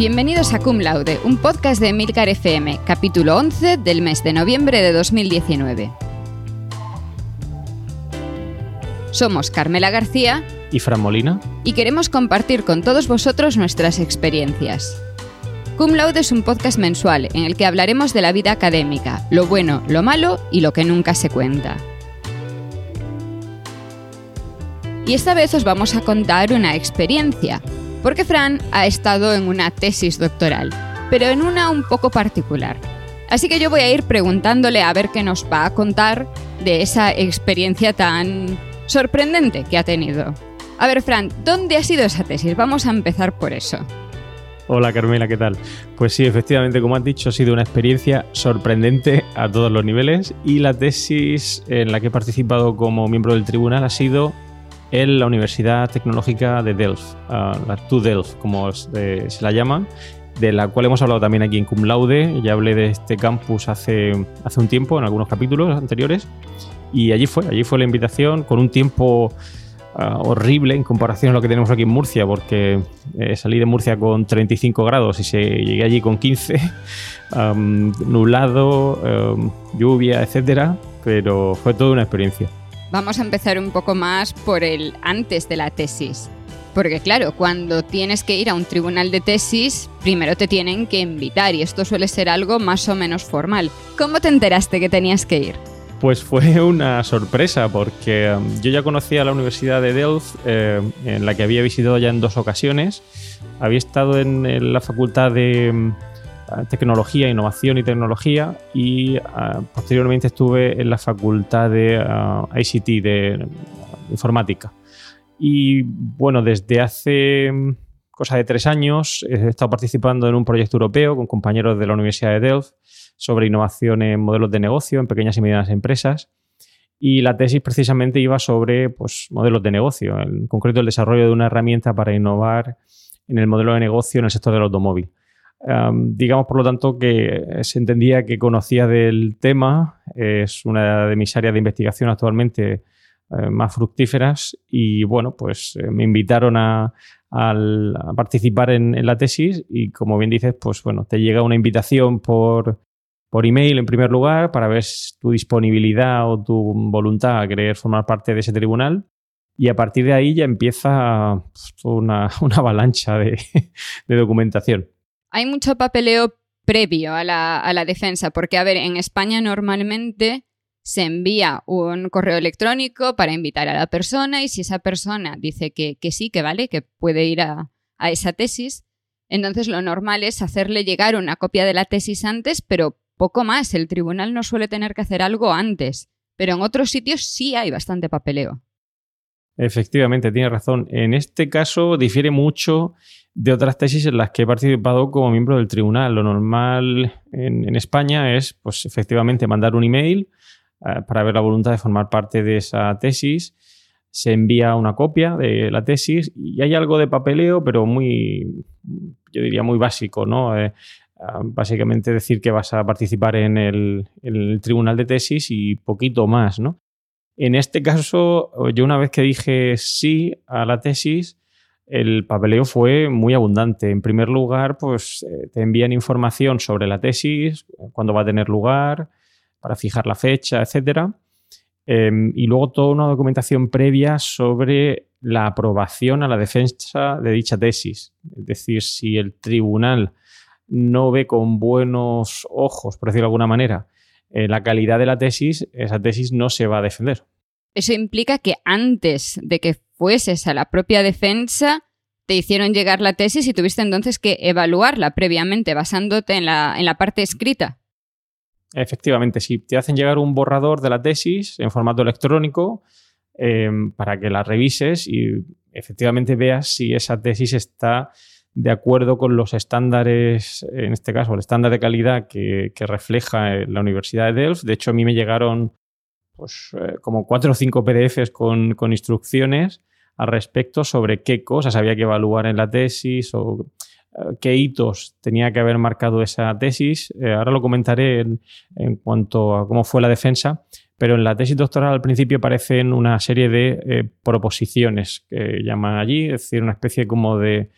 Bienvenidos a Cum Laude, un podcast de Milcar FM, capítulo 11 del mes de noviembre de 2019. Somos Carmela García y Fran Molina y queremos compartir con todos vosotros nuestras experiencias. Cum Laude es un podcast mensual en el que hablaremos de la vida académica, lo bueno, lo malo y lo que nunca se cuenta. Y esta vez os vamos a contar una experiencia, porque Fran ha estado en una tesis doctoral, pero en una un poco particular. Así que yo voy a ir preguntándole a ver qué nos va a contar de esa experiencia tan sorprendente que ha tenido. A ver, Fran, ¿dónde ha sido esa tesis? Vamos a empezar por eso. Hola Carmela, ¿qué tal? Pues sí, efectivamente, como has dicho, ha sido una experiencia sorprendente a todos los niveles y la tesis en la que he participado como miembro del tribunal ha sido en la Universidad Tecnológica de Delft, la TU Delft, como se la llama, de la cual hemos hablado también aquí en Cum Laude. Ya hablé de este campus hace, hace un tiempo, en algunos capítulos anteriores, y allí fue, allí fue la invitación con un tiempo ah, horrible en comparación a lo que tenemos aquí en Murcia, porque eh, salí de Murcia con 35 grados y se, llegué allí con 15, nublado, lluvia, etcétera, pero fue toda una experiencia. Vamos a empezar un poco más por el antes de la tesis. Porque claro, cuando tienes que ir a un tribunal de tesis, primero te tienen que invitar y esto suele ser algo más o menos formal. ¿Cómo te enteraste que tenías que ir? Pues fue una sorpresa porque um, yo ya conocía la Universidad de Delft, eh, en la que había visitado ya en dos ocasiones. Había estado en la Facultad de um, Tecnología, Innovación y Tecnología y uh, posteriormente estuve en la Facultad de uh, ICT, de Informática. Y bueno, desde hace um, cosa de tres años he estado participando en un proyecto europeo con compañeros de la Universidad de Delft sobre innovación en modelos de negocio en pequeñas y medianas empresas. Y la tesis precisamente iba sobre pues, modelos de negocio, en concreto el desarrollo de una herramienta para innovar en el modelo de negocio en el sector del automóvil. Digamos, por lo tanto, que se entendía que conocía del tema, es una de mis áreas de investigación actualmente eh, más fructíferas y bueno, pues eh, me invitaron a, participar en, en, la tesis y como bien dices, pues bueno, te llega una invitación por, por email en primer lugar para ver tu disponibilidad o tu voluntad a querer formar parte de ese tribunal. Y a partir de ahí ya empieza pues, una, avalancha de, documentación. Hay mucho papeleo previo a la, defensa, porque, a ver, en España normalmente se envía un correo electrónico para invitar a la persona y si esa persona dice que, sí, que vale, que puede ir a, a esa tesis, entonces lo normal es hacerle llegar una copia de la tesis antes, pero poco más, el tribunal no suele tener que hacer algo antes, pero en otros sitios sí hay bastante papeleo. Efectivamente, tiene razón. En este caso difiere mucho de otras tesis en las que he participado como miembro del tribunal. Lo normal en, España es, pues, efectivamente, mandar un email eh, para ver la voluntad de formar parte de esa tesis. Se envía una copia de la tesis y hay algo de papeleo, pero muy, yo diría, muy básico, ¿no? Eh, Ah, básicamente decir que vas a participar en el, tribunal de tesis y poquito más, ¿no? En este caso, yo una vez que dije sí a la tesis, el papeleo fue muy abundante. En primer lugar, pues eh, te envían información sobre la tesis, cuándo va a tener lugar, para fijar la fecha, etc. Em, y luego toda una documentación previa sobre la aprobación a la defensa de dicha tesis. Es decir, si el tribunal no ve con buenos ojos, por decirlo de alguna manera, eh, la calidad de la tesis, esa tesis no se va a defender. Eso implica que antes de que fueses a la propia defensa, te hicieron llegar la tesis y tuviste entonces que evaluarla previamente basándote en la, en la parte escrita. Efectivamente, sí. Te hacen llegar un borrador de la tesis en formato electrónico em, para que la revises y efectivamente veas si esa tesis está de acuerdo con los estándares, en este caso, el estándar de calidad que, refleja la Universidad de Delft. De hecho, a mí me llegaron pues, eh, como cuatro o cinco PDFs con, instrucciones al respecto sobre qué cosas había que evaluar en la tesis o eh, qué hitos tenía que haber marcado esa tesis. Eh, ahora lo comentaré en, en, cuanto a cómo fue la defensa, pero en la tesis doctoral al principio aparecen una serie de proposiciones que llaman allí, es decir, una especie como de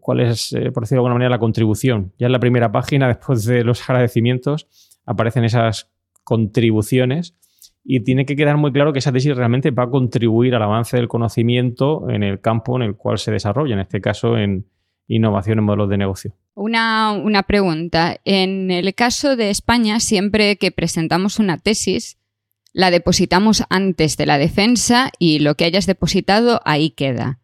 cuál es, eh, por decirlo de alguna manera, la contribución. Ya en la primera página, después de los agradecimientos, aparecen esas contribuciones y tiene que quedar muy claro que esa tesis realmente va a contribuir al avance del conocimiento en el campo en el cual se desarrolla, en este caso en innovación en modelos de negocio. Una, una pregunta. En el caso de España, siempre que presentamos una tesis, la depositamos antes de la defensa y lo que hayas depositado ahí queda.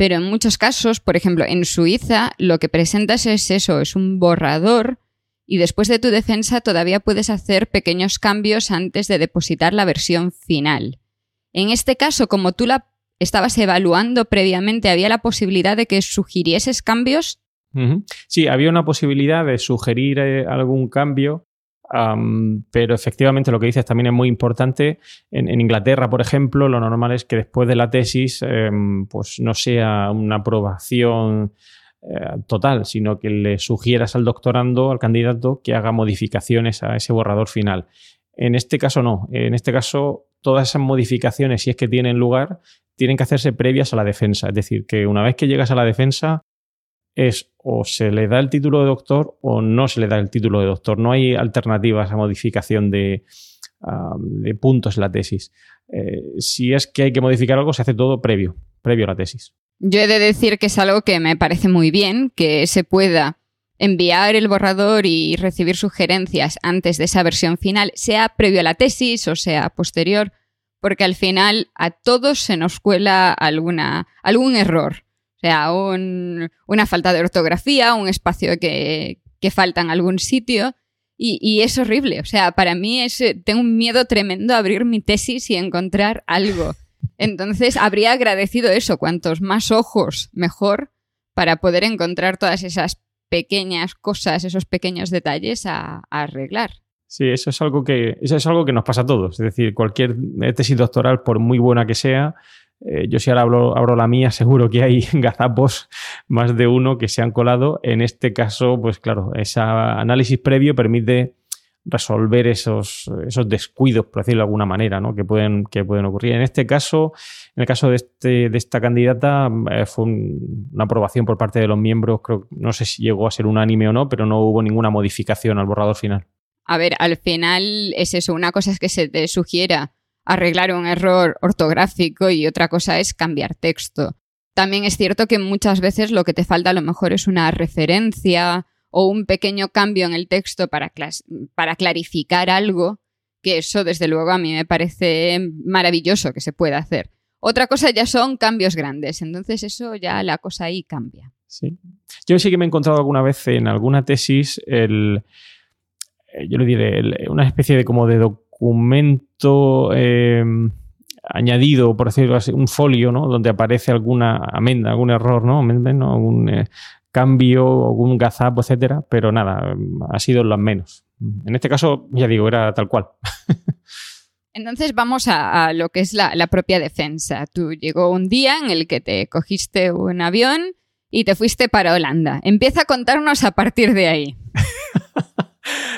Pero en muchos casos, por ejemplo, en Suiza, lo que presentas es eso, es un borrador y después de tu defensa todavía puedes hacer pequeños cambios antes de depositar la versión final. En este caso, como tú la estabas evaluando previamente, ¿había la posibilidad de que sugirieses cambios? Sí, había una posibilidad de sugerir eh, algún cambio pero efectivamente lo que dices también es muy importante. En, Inglaterra, por ejemplo, lo normal es que después de la tesis em, pues no sea una aprobación eh, total, sino que le sugieras al doctorando, al candidato, que haga modificaciones a ese borrador final. En este caso no. En este caso, todas esas modificaciones, si es que tienen lugar, tienen que hacerse previas a la defensa. Es decir, que una vez que llegas a la defensa, es o se le da el título de doctor o no se le da el título de doctor. No hay alternativas a modificación de, puntos en la tesis. Eh, si es que hay que modificar algo, se hace todo previo, previo a la tesis. Yo he de decir que es algo que me parece muy bien, que se pueda enviar el borrador y recibir sugerencias antes de esa versión final, sea previo a la tesis o sea posterior, porque al final a todos se nos cuela alguna, algún error. O sea, una falta de ortografía, un espacio que, falta en algún sitio. Y, es horrible. O sea, para mí es, tengo un miedo tremendo a abrir mi tesis y encontrar algo. Entonces, habría agradecido eso. Cuantos más ojos, mejor, para poder encontrar todas esas pequeñas cosas, esos pequeños detalles a, a arreglar. Sí, eso es algo que eso es algo que nos pasa a todos. Es decir, cualquier tesis doctoral, por muy buena que sea, eh, yo si ahora abro, la mía, seguro que hay gazapos más de uno que se han colado. En este caso, pues claro, ese análisis previo permite resolver esos, esos descuidos, por decirlo de alguna manera, ¿no? que, pueden, que pueden ocurrir. En este caso, en el caso de, este, de esta candidata, eh, fue una aprobación por parte de los miembros, creo, no sé si llegó a ser unánime o no, pero no hubo ninguna modificación al borrador final. A ver, al final es eso, una cosa es que se te sugiera arreglar un error ortográfico y otra cosa es cambiar texto. También es cierto que muchas veces lo que te falta a lo mejor es una referencia o un pequeño cambio en el texto para, para clarificar algo, que eso desde luego a mí me parece maravilloso que se pueda hacer. Otra cosa ya son cambios grandes, entonces eso ya la cosa ahí cambia. Sí. Yo sí que me he encontrado alguna vez en alguna tesis el, eh, yo le diré, una especie de como de documento eh, añadido, por decirlo así, un folio, ¿no? Donde aparece alguna amenda, algún error, ¿no? algún eh, cambio, algún gazapo, etcétera, pero nada, ha sido lo menos. En este caso, ya digo, era tal cual. Entonces vamos a, lo que es la, la, propia defensa. Tú llegó un día en el que te cogiste un avión y te fuiste para Holanda. Empieza a contarnos a partir de ahí.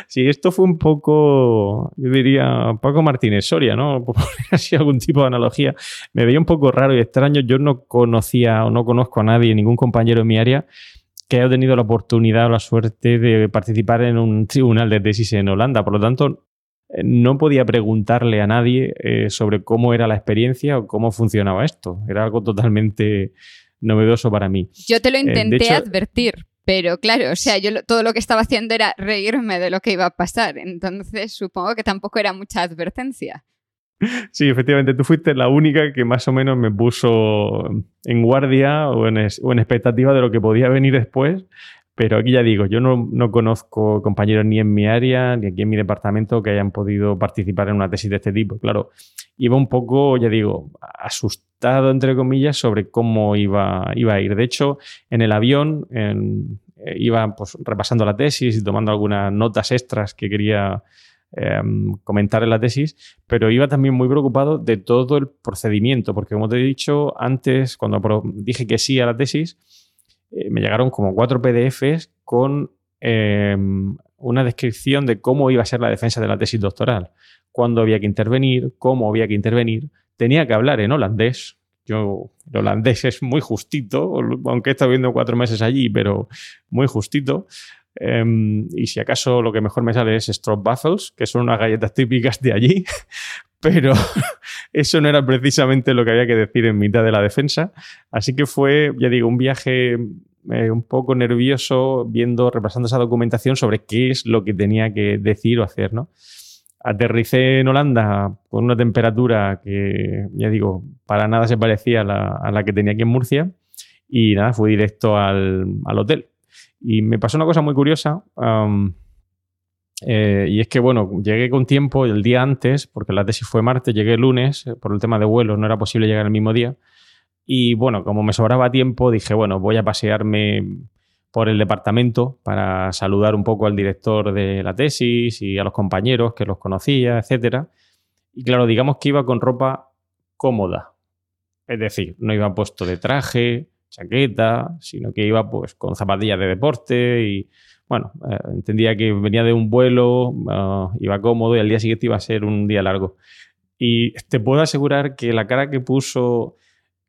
Sí, esto fue un poco, yo diría, Paco Martínez Soria, ¿no? Por así algún tipo de analogía. Me veía un poco raro y extraño. Yo no conocía o no conozco a nadie, ningún compañero en mi área, que haya tenido la oportunidad o la suerte de participar en un tribunal de tesis en Holanda. Por lo tanto, eh, no podía preguntarle a nadie eh, sobre cómo era la experiencia o cómo funcionaba esto. Era algo totalmente novedoso para mí. Yo te lo eh, intenté advertir, pero claro, o sea, yo todo lo que estaba haciendo era reírme de lo que iba a pasar. Entonces supongo que tampoco era mucha advertencia. Sí, efectivamente, tú fuiste la única que más o menos me puso en guardia o en, expectativa de lo que podía venir después. Pero aquí ya digo, yo no, no, conozco compañeros ni en mi área ni aquí en mi departamento que hayan podido participar en una tesis de este tipo. Claro, iba un poco, ya digo, asustado, entre comillas, sobre cómo iba, iba a ir. De hecho, en el avión eh, iba pues, repasando la tesis y tomando algunas notas extras que quería em, comentar en la tesis, pero iba también muy preocupado de todo el procedimiento, porque como te he dicho antes, cuando dije que sí a la tesis, eh, me llegaron como cuatro PDFs con em, una descripción de cómo iba a ser la defensa de la tesis doctoral cuándo había que intervenir, cómo había que intervenir. Tenía que hablar en holandés, Yo, el holandés es muy justito, aunque he estado viviendo cuatro meses allí, pero muy justito. Em, y si acaso lo que mejor me sale es Stroopwafels, que son unas galletas típicas de allí, pero eso no era precisamente lo que había que decir en mitad de la defensa. Así que fue, ya digo, un viaje eh, un poco nervioso viendo, repasando esa documentación sobre qué es lo que tenía que decir o hacer, ¿no? Aterricé en Holanda con una temperatura que, ya digo, para nada se parecía a la, que tenía aquí en Murcia. Y nada, fui directo al, hotel. Y me pasó una cosa muy curiosa. Eh, y es que, bueno, llegué con tiempo el día antes, porque la tesis fue martes, llegué el lunes, eh, por el tema de vuelos no era posible llegar el mismo día. Y bueno, como me sobraba tiempo, dije, bueno, voy a pasearme por el departamento para saludar un poco al director de la tesis y a los compañeros que los conocía, etc. Y claro, digamos que iba con ropa cómoda. Es decir, no iba puesto de traje, chaqueta, sino que iba pues con zapatillas de deporte y bueno, eh, entendía que venía de un vuelo, ah, iba cómodo y al día siguiente iba a ser un día largo. Y te puedo asegurar que la cara que puso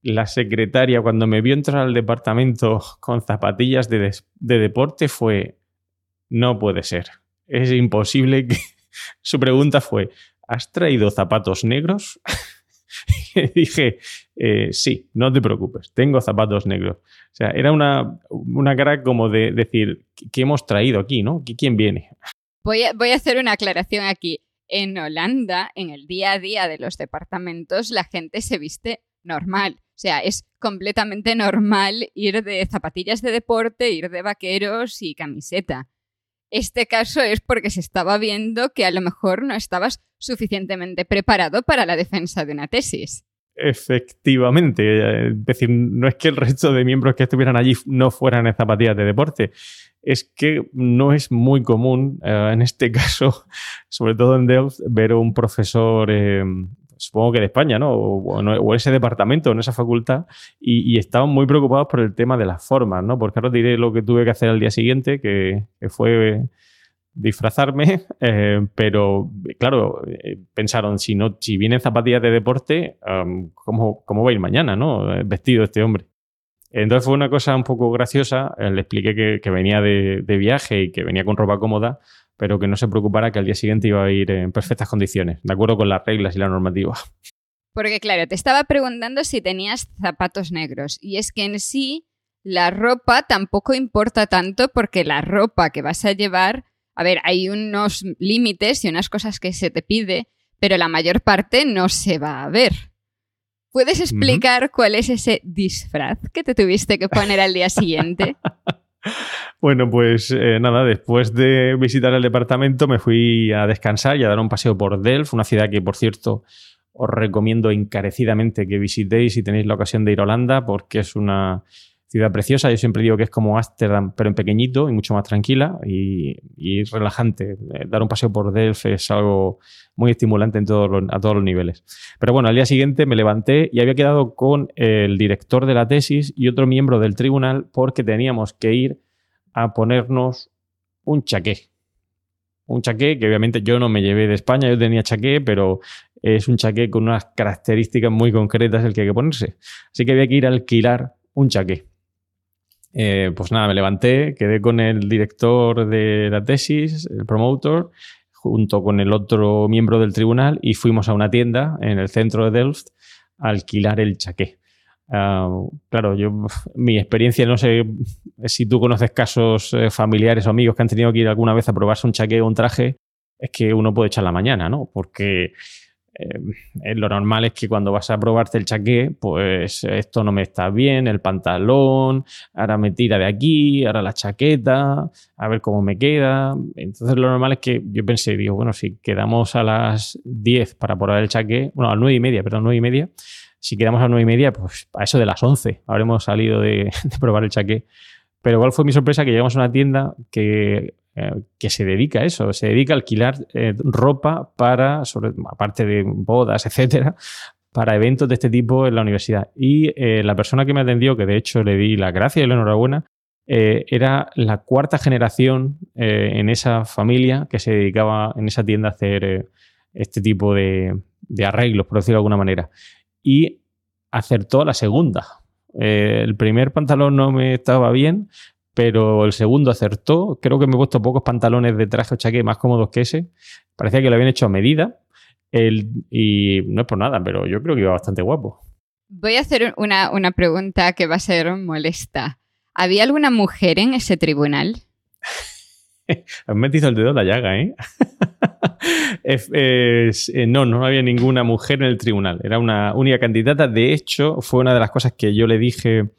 la secretaria cuando me vio entrar al departamento con zapatillas de, deporte fue, no puede ser, es imposible que... Su pregunta fue, ¿has traído zapatos negros? dije, eh, sí, no te preocupes, tengo zapatos negros. O sea, era una, una cara como de decir, ¿qué hemos traído aquí, no? ¿Quién viene? Voy a, voy a hacer una aclaración aquí. En Holanda, en el día a día de los departamentos, la gente se viste normal. O sea, es completamente normal ir de zapatillas de deporte, ir de vaqueros y camiseta. Este caso es porque se estaba viendo que a lo mejor no estabas suficientemente preparado para la defensa de una tesis. Efectivamente, es decir, no es que el resto de miembros que estuvieran allí no fueran en zapatillas de deporte, es que no es muy común, eh, en este caso, sobre todo en Delft, ver un profesor eh, supongo que de España, ¿no? O, ese departamento, en esa facultad, y, estaban muy preocupados por el tema de las formas, ¿no? Porque ahora diré lo que tuve que hacer al día siguiente, que, fue disfrazarme, eh, pero claro, eh, pensaron, si no, si vienen zapatillas de deporte, ¿cómo, va a ir mañana, no? Eh, vestido este hombre. Entonces fue una cosa un poco graciosa, le expliqué que, venía de, de, viaje y que venía con ropa cómoda, pero que no se preocupara que al día siguiente iba a ir en perfectas condiciones, de acuerdo con las reglas y la normativa. Porque claro, te estaba preguntando si tenías zapatos negros y es que en sí la ropa tampoco importa tanto porque la ropa que vas a llevar, a ver, hay unos límites y unas cosas que se te pide, pero la mayor parte no se va a ver. ¿Puedes explicar cuál es ese disfraz que te tuviste que poner al día siguiente? Bueno, pues eh, nada, después de visitar el departamento me fui a descansar y a dar un paseo por Delft, una ciudad que, por cierto, os recomiendo encarecidamente que visitéis si tenéis la ocasión de ir a Holanda, porque es una ciudad preciosa. Yo siempre digo que es como Ámsterdam, pero en pequeñito y mucho más tranquila y, relajante. Eh, dar un paseo por Delft es algo muy estimulante en a todos los niveles. Pero bueno, al día siguiente me levanté y había quedado con el director de la tesis y otro miembro del tribunal porque teníamos que ir a ponernos un chaqué. Un chaqué que obviamente yo no me llevé de España, yo tenía chaqué, pero es un chaqué con unas características muy concretas el que hay que ponerse. Así que había que ir a alquilar un chaqué. Eh, pues nada, me levanté, quedé con el director de la tesis, el promotor, junto con el otro miembro del tribunal y fuimos a una tienda en el centro de Delft a alquilar el chaqué. Ah, claro, yo mi experiencia, no sé si tú conoces casos eh, familiares o amigos que han tenido que ir alguna vez a probarse un chaqué o un traje, es que uno puede echar la mañana, ¿no? Porque eh, lo normal es que cuando vas a probarte el chaqué, pues esto no me está bien, el pantalón, ahora me tira de aquí, ahora la chaqueta, a ver cómo me queda. Entonces lo normal es que yo pensé, digo, bueno, si quedamos a las 10 para probar el chaqué, bueno, a las 9 y media, perdón, 9 y media, si quedamos a las 9 y media, pues a eso de las 11 habremos salido de, de probar el chaqué. Pero igual fue mi sorpresa que llegamos a una tienda que eh, que se dedica a eso, se dedica a alquilar eh, ropa para, sobre, aparte de bodas, etcétera, para eventos de este tipo en la universidad. Y eh, la persona que me atendió, que de hecho le di la gracia y la enhorabuena, era la cuarta generación en esa familia que se dedicaba en esa tienda a hacer este tipo de, de, arreglos, por decirlo de alguna manera. Y acertó la segunda. El primer pantalón no me estaba bien, pero el segundo acertó. Creo que me he puesto pocos pantalones de traje o chaqué más cómodos que ese. Parecía que lo habían hecho a medida. y no es por nada, pero yo creo que iba bastante guapo. Voy a hacer una, una pregunta que va a ser molesta. ¿Había alguna mujer en ese tribunal? Has metido el dedo en la llaga, ¿eh? Eh, no, no había ninguna mujer en el tribunal. Era una única candidata. De hecho, fue una de las cosas que yo le dije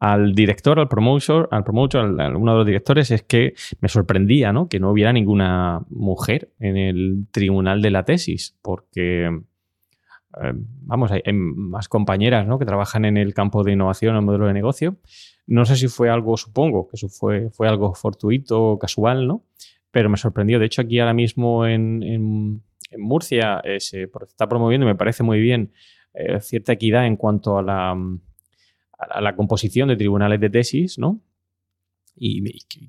al director, al promotor, al promotor, a uno de los directores, es que me sorprendía, ¿no? Que no hubiera ninguna mujer en el tribunal de la tesis, porque eh, vamos, hay, más compañeras ¿no? que trabajan en el campo de innovación, en el modelo de negocio. No sé si fue algo, supongo que eso fue, fue algo fortuito, casual, ¿no? Pero me sorprendió. De hecho, aquí ahora mismo en, Murcia eh, se está promoviendo, me parece muy bien, eh, cierta equidad en cuanto a la a la composición de tribunales de tesis, ¿no? Y,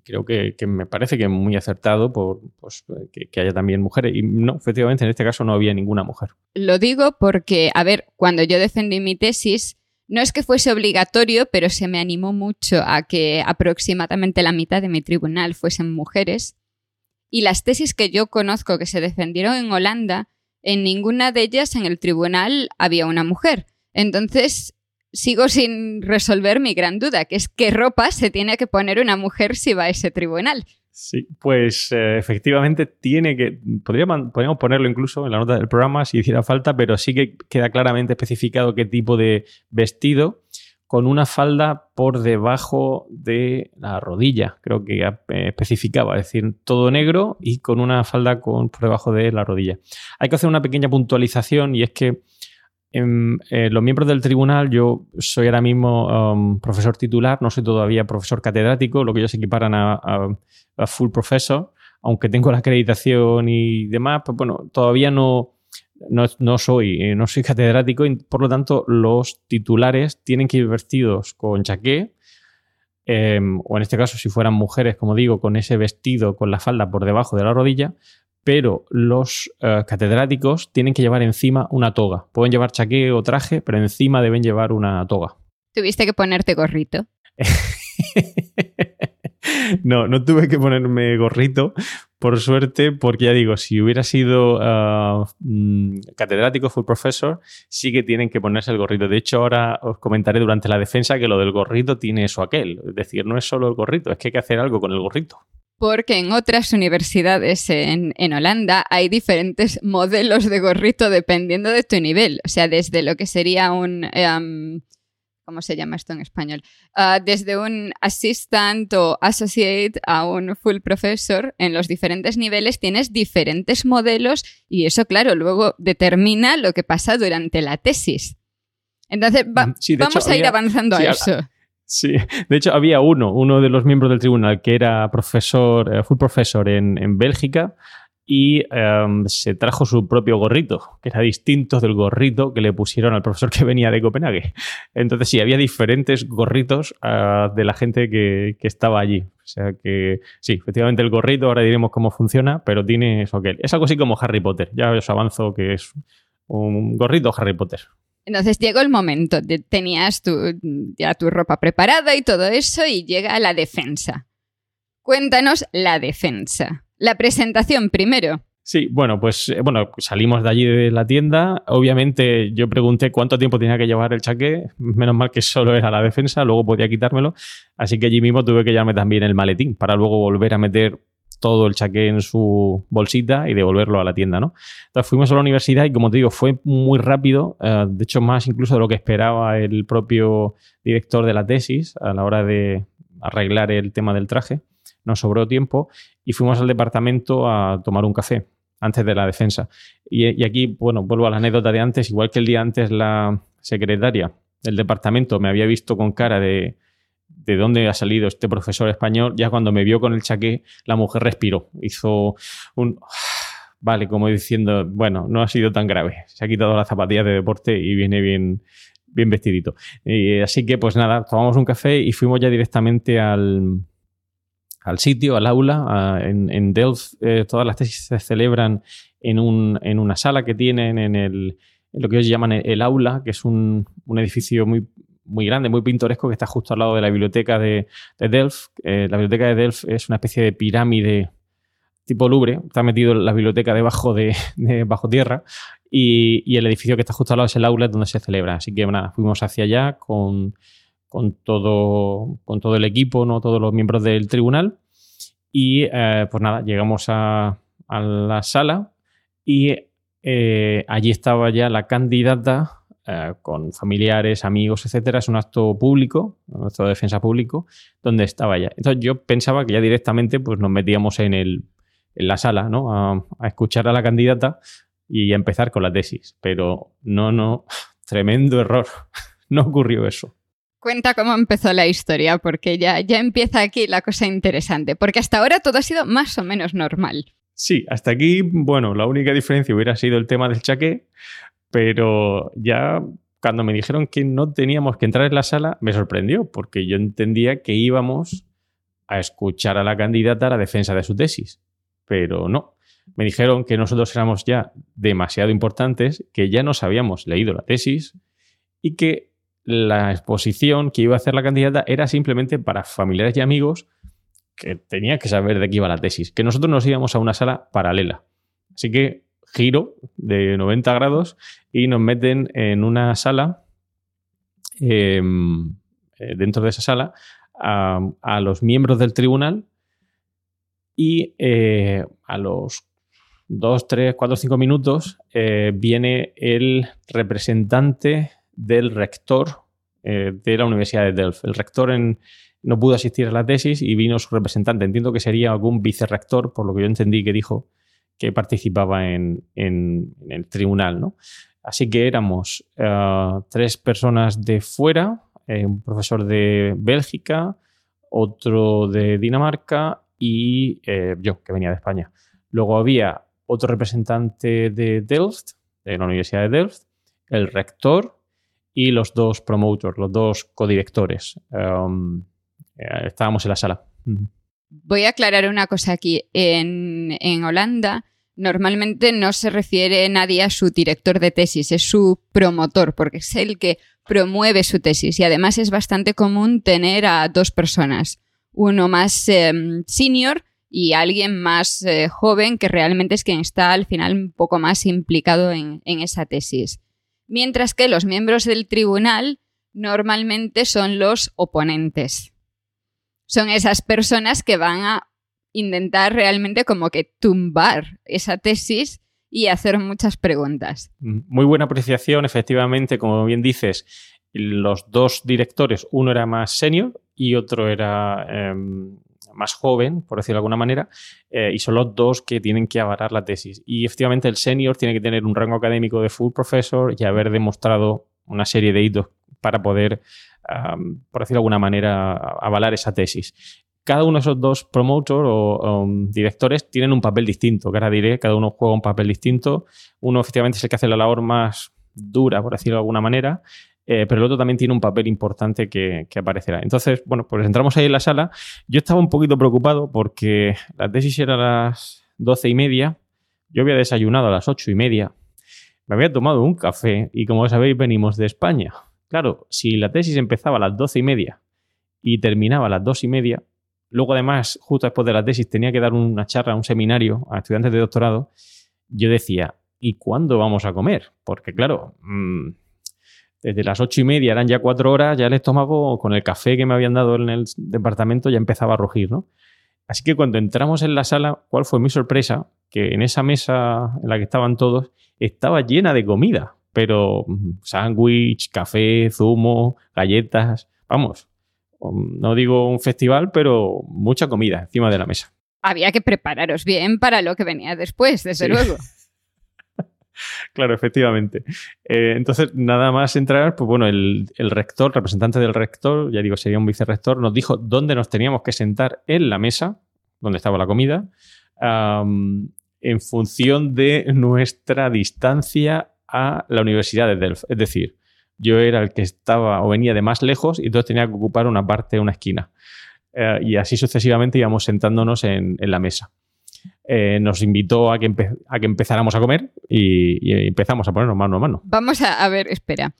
creo que, me parece que muy acertado por pues, que, haya también mujeres. Y no, efectivamente, en este caso no había ninguna mujer. Lo digo porque, a ver, cuando yo defendí mi tesis, no es que fuese obligatorio, pero se me animó mucho a que aproximadamente la mitad de mi tribunal fuesen mujeres. Y las tesis que yo conozco que se defendieron en Holanda, en ninguna de ellas en el tribunal había una mujer. Entonces, sigo sin resolver mi gran duda, que es qué ropa se tiene que poner una mujer si va a ese tribunal. Sí, pues eh, efectivamente tiene que. Podríamos, ponerlo incluso en la nota del programa si hiciera falta, pero sí que queda claramente especificado qué tipo de vestido con una falda por debajo de la rodilla, creo que eh, especificaba, es decir, todo negro y con una falda con, por debajo de la rodilla. Hay que hacer una pequeña puntualización y es que en, eh, los miembros del tribunal, yo soy ahora mismo um, profesor titular, no soy todavía profesor catedrático, lo que ellos equiparan a, full professor, aunque tengo la acreditación y demás, pues bueno, todavía no, no, soy, eh, no soy catedrático y por lo tanto los titulares tienen que ir vestidos con chaqué, em, o en este caso si fueran mujeres, como digo, con ese vestido con la falda por debajo de la rodilla, pero los eh, catedráticos tienen que llevar encima una toga. Pueden llevar chaqué o traje, pero encima deben llevar una toga. ¿Tuviste que ponerte gorrito? no, no tuve que ponerme gorrito, por suerte, porque ya digo, si hubiera sido uh, catedrático, full professor, sí que tienen que ponerse el gorrito. De hecho, ahora os comentaré durante la defensa que lo del gorrito tiene eso aquel. Es decir, no es solo el gorrito, es que hay que hacer algo con el gorrito porque en otras universidades en, Holanda hay diferentes modelos de gorrito dependiendo de tu nivel. O sea, desde lo que sería un... Em, ¿Cómo se llama esto en español? Ah, desde un assistant o associate a un full professor, en los diferentes niveles tienes diferentes modelos y eso, claro, luego determina lo que pasa durante la tesis. Entonces, mm, vamos a ir avanzando a eso. Sí, de hecho había uno, uno de los miembros del tribunal que era profesor, eh, full profesor en, en Bélgica y em, se trajo su propio gorrito, que era distinto del gorrito que le pusieron al profesor que venía de Copenhague. Entonces sí, había diferentes gorritos ah, de la gente que, que, estaba allí. O sea que sí, efectivamente el gorrito, ahora diremos cómo funciona, pero tiene eso que es algo así como Harry Potter. Ya os avanzo que es un gorrito Harry Potter. Entonces llegó el momento, tenías tu, ya tu ropa preparada y todo eso y llega la defensa. Cuéntanos la defensa. La presentación primero. Sí, bueno, pues eh, bueno, salimos de allí de la tienda. Obviamente yo pregunté cuánto tiempo tenía que llevar el chaqué. Menos mal que solo era la defensa, luego podía quitármelo. Así que allí mismo tuve que llevarme también el maletín para luego volver a meter todo el chaqué en su bolsita y devolverlo a la tienda, ¿no? Entonces fuimos a la universidad y como te digo, fue muy rápido, eh, de hecho más incluso de lo que esperaba el propio director de la tesis a la hora de arreglar el tema del traje. Nos sobró tiempo y fuimos al departamento a tomar un café antes de la defensa. Y, aquí, bueno, vuelvo a la anécdota de antes, igual que el día antes la secretaria del departamento me había visto con cara de de dónde ha salido este profesor español, ya cuando me vio con el chaqué, la mujer respiró. Hizo un... Vale, como diciendo, bueno, no ha sido tan grave. Se ha quitado las zapatillas de deporte y viene bien, bien vestidito. así que, pues nada, tomamos un café y fuimos ya directamente al, al sitio, al aula. en, en, Delft, eh, todas las tesis se celebran en, un, en una sala que tienen en el, lo que ellos llaman el, aula, que es un, edificio muy, muy grande, muy pintoresco, que está justo al lado de la biblioteca de, Delft. Eh, la biblioteca de Delft es una especie de pirámide tipo Louvre, está metido la biblioteca debajo de, bajo tierra y, el edificio que está justo al lado es el aula donde se celebra. Así que nada, fuimos hacia allá con, todo, con todo el equipo, ¿no? todos los miembros del tribunal y eh, pues nada, llegamos a, la sala y eh, allí estaba ya la candidata eh, con familiares, amigos, etcétera. Es un acto público, un acto de defensa público, donde estaba ya. Entonces yo pensaba que ya directamente pues, nos metíamos en, el, en la sala, ¿no? A, escuchar a la candidata y a empezar con la tesis. Pero no, no, tremendo error. no ocurrió eso. Cuenta cómo empezó la historia, porque ya, ya empieza aquí la cosa interesante, porque hasta ahora todo ha sido más o menos normal. Sí, hasta aquí, bueno, la única diferencia hubiera sido el tema del chaqué, pero ya cuando me dijeron que no teníamos que entrar en la sala, me sorprendió, porque yo entendía que íbamos a escuchar a la candidata a la defensa de su tesis, pero no. Me dijeron que nosotros éramos ya demasiado importantes, que ya nos habíamos leído la tesis y que la exposición que iba a hacer la candidata era simplemente para familiares y amigos que tenían que saber de qué iba la tesis, que nosotros nos íbamos a una sala paralela. Así que giro de 90 grados y nos meten en una sala, em, eh, dentro de esa sala, a, los miembros del tribunal y eh, a los 2, 3, 4, 5 minutos eh, viene el representante del rector eh, de la Universidad de Delft. El rector no pudo asistir a la tesis y vino su representante. Entiendo que sería algún vicerrector, por lo que yo entendí que dijo que participaba en, el tribunal. ¿no? Así que éramos eh, tres personas de fuera, eh, un profesor de Bélgica, otro de Dinamarca y yo, que venía de España. Luego había otro representante de Delft, de la Universidad de Delft, el rector y los dos promoters, los dos codirectores. Um, eh, estábamos en la sala. Voy a aclarar una cosa aquí. En, en, Holanda normalmente no se refiere nadie a su director de tesis, es su promotor, porque es el que promueve su tesis. Y además es bastante común tener a dos personas, uno más em, senior y alguien más eh, joven que realmente es quien está al final un poco más implicado en, en esa tesis mientras que los miembros del tribunal normalmente son los oponentes. Son esas personas que van a intentar realmente como que tumbar esa tesis y hacer muchas preguntas. Mm, muy buena apreciación, efectivamente, como bien dices, los dos directores, uno era más senior y otro era em, más joven, por decirlo de alguna manera, eh, y son los dos que tienen que avalar la tesis. Y efectivamente el senior tiene que tener un rango académico de full professor y haber demostrado una serie de hitos para poder, por decirlo de alguna manera, avalar esa tesis. Cada uno de esos dos promotors o, directores tienen un papel distinto, que ahora diré, cada uno juega un papel distinto. Uno efectivamente es el que hace la labor más dura, por decirlo de alguna manera, eh, pero el otro también tiene un papel importante que, aparecerá. Entonces, bueno, pues entramos ahí en la sala. Yo estaba un poquito preocupado porque la tesis era a las doce y media, yo había desayunado a las ocho y media, me había tomado un café y como sabéis venimos de España. Claro, si la tesis empezaba a las doce y media y terminaba a las dos y media, luego además, justo después de la tesis, tenía que dar una charla, un seminario a estudiantes de doctorado, yo decía, ¿y cuándo vamos a comer? Porque claro, mm, desde las ocho y media, eran ya cuatro horas, ya el estómago con el café que me habían dado en el departamento ya empezaba a rugir, ¿no? Así que cuando entramos en la sala, ¿cuál fue mi sorpresa? Que en esa mesa en la que estaban todos estaba llena de comida, pero mm, sándwich, café, zumo, galletas, vamos, um, no digo un festival, pero mucha comida encima de la mesa. Había que prepararos bien para lo que venía después, desde luego. claro, efectivamente. Eh, entonces, nada más entrar, pues bueno, el, rector, representante del rector, ya digo, sería un vicerrector, nos dijo dónde nos teníamos que sentar en la mesa, donde estaba la comida, en función de nuestra distancia a la Universidad de Delft. Es decir, yo era el que estaba o venía de más lejos y entonces tenía que ocupar una parte, una esquina. Eh, y así sucesivamente íbamos sentándonos en, en la mesa. Eh, nos invitó a que, a que empezáramos a comer y, empezamos a ponernos mano a mano. Vamos a, ver, espera.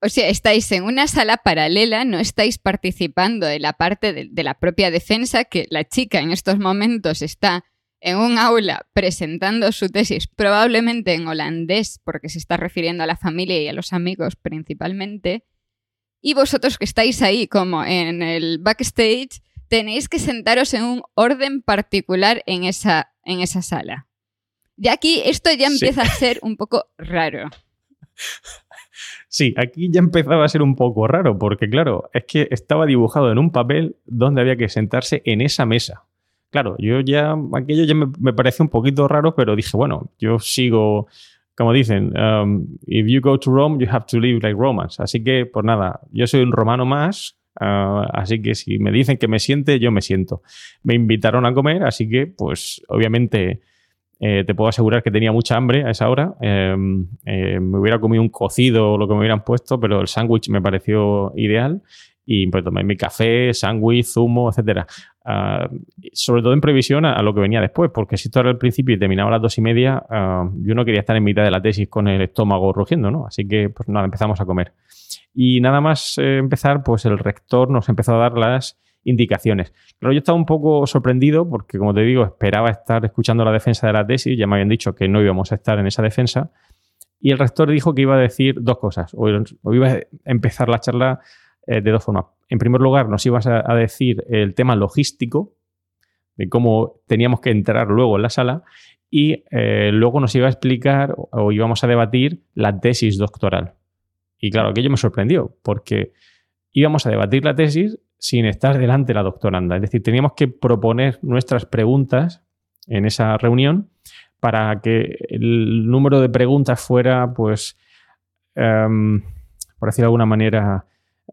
O sea, estáis en una sala paralela, no estáis participando de la parte de, la propia defensa, que la chica en estos momentos está en un aula presentando su tesis, probablemente en holandés, porque se está refiriendo a la familia y a los amigos principalmente. Y vosotros que estáis ahí como en el backstage, tenéis que sentaros en un orden particular en esa, en esa sala. Y aquí esto ya empieza a ser un poco raro. Sí, aquí ya empezaba a ser un poco raro, porque claro, es que estaba dibujado en un papel donde había que sentarse en esa mesa. Claro, yo ya, aquello ya me, me pareció un poquito raro, pero dije, bueno, yo sigo, como dicen, um, if you go to Rome, you have to live like Romans. Así que, pues nada, yo soy un romano más, uh, así que si me dicen que me siente, yo me siento. Me invitaron a comer, así que, pues obviamente eh, te puedo asegurar que tenía mucha hambre a esa hora. Em, eh, me hubiera comido un cocido o lo que me hubieran puesto, pero el sándwich me pareció ideal. Y pues tomé mi café, sándwich, zumo, etcétera. Ah, sobre todo en previsión a, lo que venía después, porque si esto era el principio y terminaba a las dos y media, ah, yo no quería estar en mitad de la tesis con el estómago rugiendo, ¿no? Así que, pues nada, empezamos a comer. Y nada más eh, empezar, pues el rector nos empezó a dar las indicaciones. Pero yo estaba un poco sorprendido porque, como te digo, esperaba estar escuchando la defensa de la tesis, ya me habían dicho que no íbamos a estar en esa defensa, y el rector dijo que iba a decir dos cosas, o, iba a empezar la charla eh, de dos formas. En primer lugar, nos ibas a, decir el tema logístico, de cómo teníamos que entrar luego en la sala, y eh, luego nos iba a explicar o íbamos a debatir la tesis doctoral. Y claro, aquello me sorprendió, porque íbamos a debatir la tesis sin estar delante de la doctoranda. Es decir, teníamos que proponer nuestras preguntas en esa reunión para que el número de preguntas fuera, pues, em, por decirlo de alguna manera,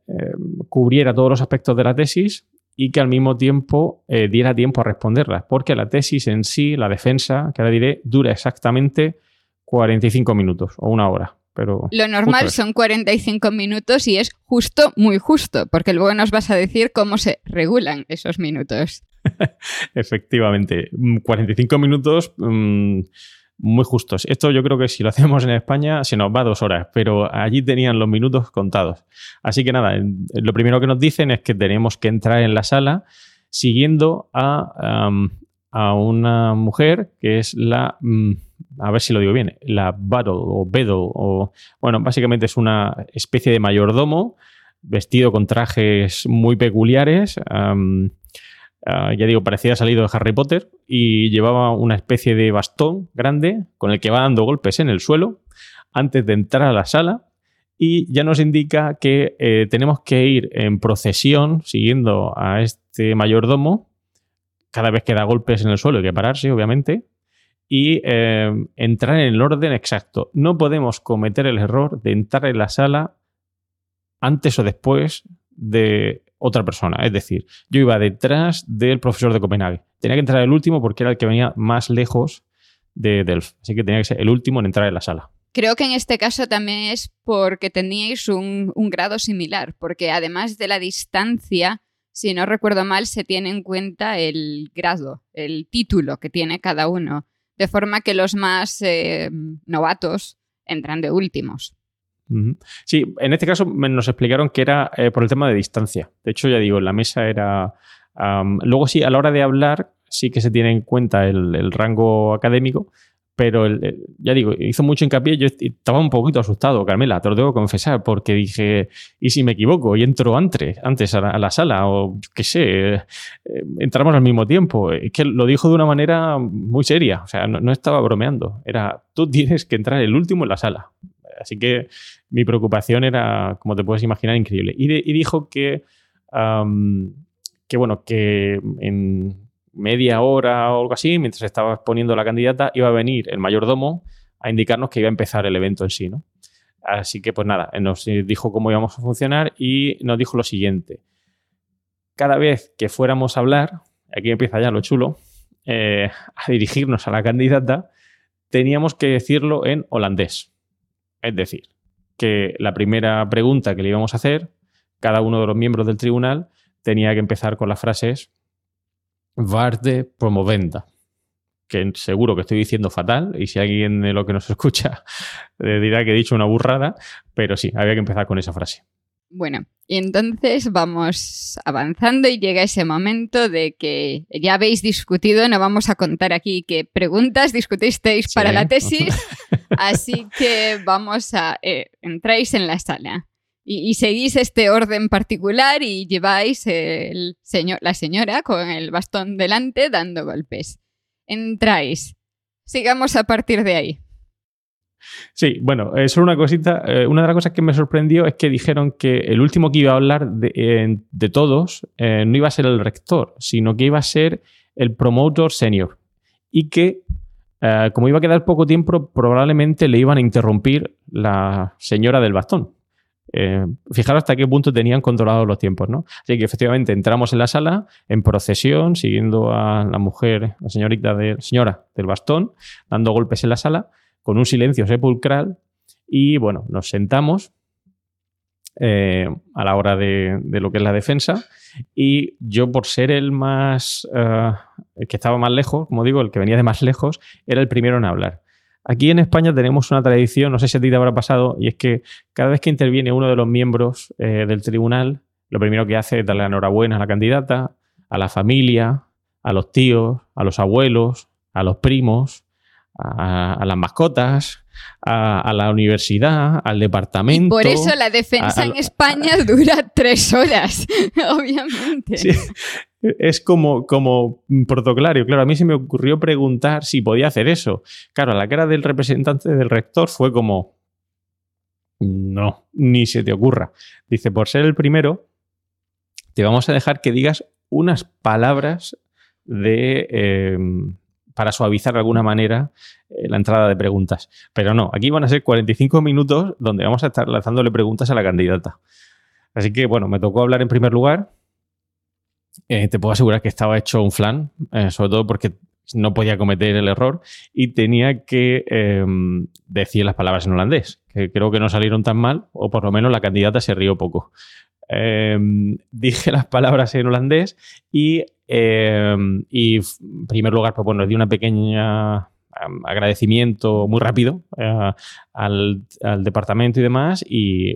em, cubriera todos los aspectos de la tesis y que al mismo tiempo eh, diera tiempo a responderlas, porque la tesis en sí, la defensa, que ahora diré, dura exactamente 45 minutos o una hora. Lo normal son 45 minutos y es justo, muy justo, porque luego nos vas a decir cómo se regulan esos minutos. Efectivamente, 45 mm, minutos mm, muy justos. Esto yo creo que si lo hacemos en España se nos va dos horas, pero allí tenían los minutos contados. Así que nada, lo primero que nos dicen es que tenemos que entrar en la sala siguiendo a, a una mujer que es la... Mm, a ver si lo digo bien, la Battle o Bedo, o bueno, básicamente es una especie de mayordomo vestido con trajes muy peculiares. Ah, ya digo, parecía salido de Harry Potter y llevaba una especie de bastón grande con el que va dando golpes en el suelo antes de entrar a la sala y ya nos indica que eh, tenemos que ir en procesión siguiendo a este mayordomo cada vez que da golpes en el suelo hay que pararse, obviamente, y eh, entrar en el orden exacto. No podemos cometer el error de entrar en la sala antes o después de otra persona. Es decir, yo iba detrás del profesor de Copenhague. Tenía que entrar el último porque era el que venía más lejos de Delft. Así que tenía que ser el último en entrar en la sala. Creo que en este caso también es porque teníais un, un grado similar, porque además de la distancia, si no recuerdo mal, se tiene en cuenta el grado, el título que tiene cada uno de forma que los más eh, novatos entran de últimos. Sí, en este caso nos explicaron que era eh, por el tema de distancia. De hecho, ya digo, la mesa era... luego sí, a la hora de hablar sí que se tiene en cuenta el rango académico, pero ya digo, hizo mucho hincapié. Yo estaba un poquito asustado, Carmela, te lo que confesar, porque dije, ¿y si me equivoco? Y entro antes, antes a la, sala, o qué sé, eh, entramos al mismo tiempo. Es que lo dijo de una manera muy seria, o sea, no, estaba bromeando. Era, tú tienes que entrar el último en la sala. Así que mi preocupación era, como te puedes imaginar, increíble. Y, dijo que, que, bueno, que en media hora o algo así, mientras estaba exponiendo la candidata, iba a venir el mayordomo a indicarnos que iba a empezar el evento en sí, ¿no? Así que, pues nada, nos dijo cómo íbamos a funcionar y nos dijo lo siguiente. Cada vez que fuéramos a hablar, aquí empieza ya lo chulo, eh, a dirigirnos a la candidata, teníamos que decirlo en holandés. Es decir, que la primera pregunta que le íbamos a hacer, cada uno de los miembros del tribunal tenía que empezar con las frases Varde promovenda. que seguro que estoy diciendo fatal, y si alguien de lo que nos escucha dirá que he dicho una burrada, pero sí, había que empezar con esa frase. Bueno, y entonces vamos avanzando y llega ese momento de que ya habéis discutido, no vamos a contar aquí qué preguntas discutisteis para la tesis, así que vamos a... Eh, entráis en la sala y, seguís este orden particular y lleváis el señor, la señora con el bastón delante dando golpes. Entráis. Sigamos a partir de ahí. Sí, bueno, es una cosita. Eh, una de las cosas que me sorprendió es que dijeron que el último que iba a hablar de, todos eh, no iba a ser el rector, sino que iba a ser el promotor senior. Y que, eh, como iba a quedar poco tiempo, probablemente le iban a interrumpir la señora del bastón. Fijaros hasta qué punto tenían controlados los tiempos, ¿no? Así que efectivamente entramos en la sala en procesión, siguiendo a la mujer, la señorita de, señora del bastón, dando golpes en la sala con un silencio sepulcral y bueno, nos sentamos eh, a la hora de, lo que es la defensa y yo por ser el más, eh, el que estaba más lejos, como digo, el que venía de más lejos, era el primero en hablar. Aquí en España tenemos una tradición, no sé si a ti te habrá pasado, y es que cada vez que interviene uno de los miembros eh, del tribunal, lo primero que hace es darle la enhorabuena a la candidata, a la familia, a los tíos, a los abuelos, a los primos, a, las mascotas, a, la universidad, al departamento. por eso la defensa en España dura tres horas, obviamente. Es como, como protocolario. Claro, a mí se me ocurrió preguntar si podía hacer eso. Claro, la cara del representante del rector fue como, no, ni se te ocurra. Dice, por ser el primero, te vamos a dejar que digas unas palabras de... Em, para suavizar de alguna manera eh, la entrada de preguntas. Pero no, aquí van a ser 45 minutos donde vamos a estar lanzándole preguntas a la candidata. Así que, bueno, me tocó hablar en primer lugar. Eh, te puedo asegurar que estaba hecho un flan, eh, sobre todo porque no podía cometer el error y tenía que em, decir las palabras en holandés, que creo que no salieron tan mal, o por lo menos la candidata se rió poco. Em, dije las palabras en holandés y, em, en primer lugar, pues bueno, di una pequeña agradecimiento muy rápido eh, al, departamento y demás y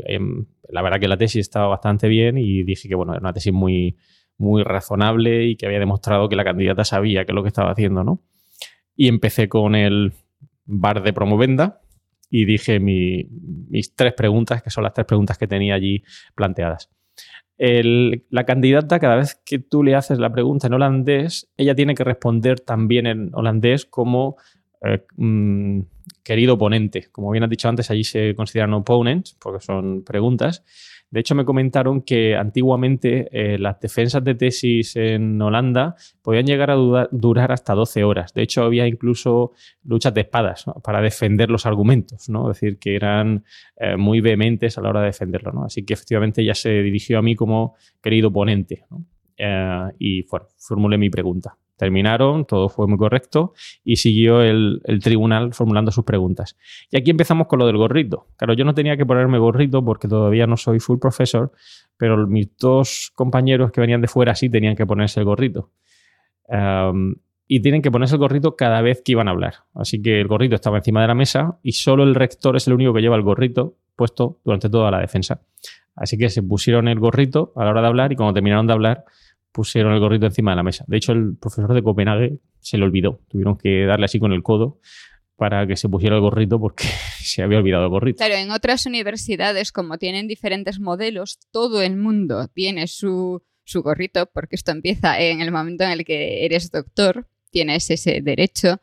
la verdad que la tesis estaba bastante bien y dije que bueno, era una tesis muy, muy razonable y que había demostrado que la candidata sabía qué es lo que estaba haciendo, ¿no? Y empecé con el bar de promovenda y dije mis tres preguntas, que son las tres preguntas que tenía allí planteadas la candidata, cada vez que tú le haces la pregunta en holandés, ella tiene que responder también en holandés como eh, mm, querido oponente. Como bien has dicho antes, allí se consideran opponents, porque son preguntas. De hecho, me comentaron que antiguamente eh, las defensas de tesis en Holanda podían llegar a durar hasta 12 horas. De hecho, había incluso luchas de espadas para defender los argumentos, ¿no? Es decir, que eran eh, muy vehementes a la hora de defenderlo. Así que efectivamente ya se dirigió a mí como querido ponente. Eh, y formulé mi pregunta. Terminaron, todo fue muy correcto y siguió el, tribunal formulando sus preguntas. Y aquí empezamos con lo del gorrito. Claro, yo no tenía que ponerme gorrito porque todavía no soy full profesor, pero mis dos compañeros que venían de fuera sí tenían que ponerse el gorrito. y tienen que ponerse el gorrito cada vez que iban a hablar. Así que el gorrito estaba encima de la mesa y solo el rector es el único que lleva el gorrito puesto durante toda la defensa. Así que se pusieron el gorrito a la hora de hablar y cuando terminaron de hablar pusieron el gorrito encima de la mesa. De hecho, el profesor de Copenhague se le olvidó. Tuvieron que darle así con el codo para que se pusiera el gorrito porque se había olvidado el gorrito. Claro, en otras universidades, como tienen diferentes modelos, todo el mundo tiene su, su gorrito, porque esto empieza en el momento en el que eres doctor, tienes ese derecho.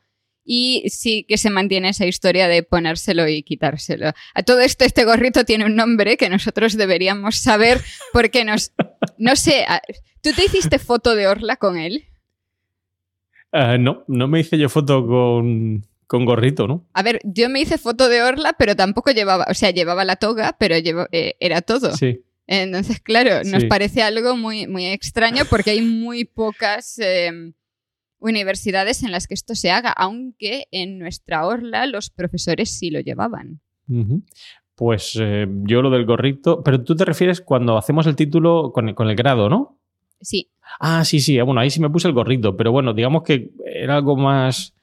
Y sí que se mantiene esa historia de ponérselo y quitárselo. A todo esto, este gorrito tiene un nombre que nosotros deberíamos saber porque nos... No sé, ¿Tú te hiciste foto de Orla con él? Eh, no, no me hice yo foto con, gorrito, ¿no? A ver, yo me hice foto de Orla, pero tampoco llevaba, o sea, llevaba la toga, pero eh, era todo. Sí. Entonces, claro, nos parece algo muy, muy extraño porque hay muy pocas em, universidades en las que esto se haga, aunque en nuestra Orla los profesores sí lo llevaban. Pues eh, yo lo del gorrito, pero tú te refieres cuando hacemos el título con el grado, ¿no? Sí. Ah, sí, sí. Bueno, ahí sí me puse el gorrito, pero bueno, digamos que era algo más.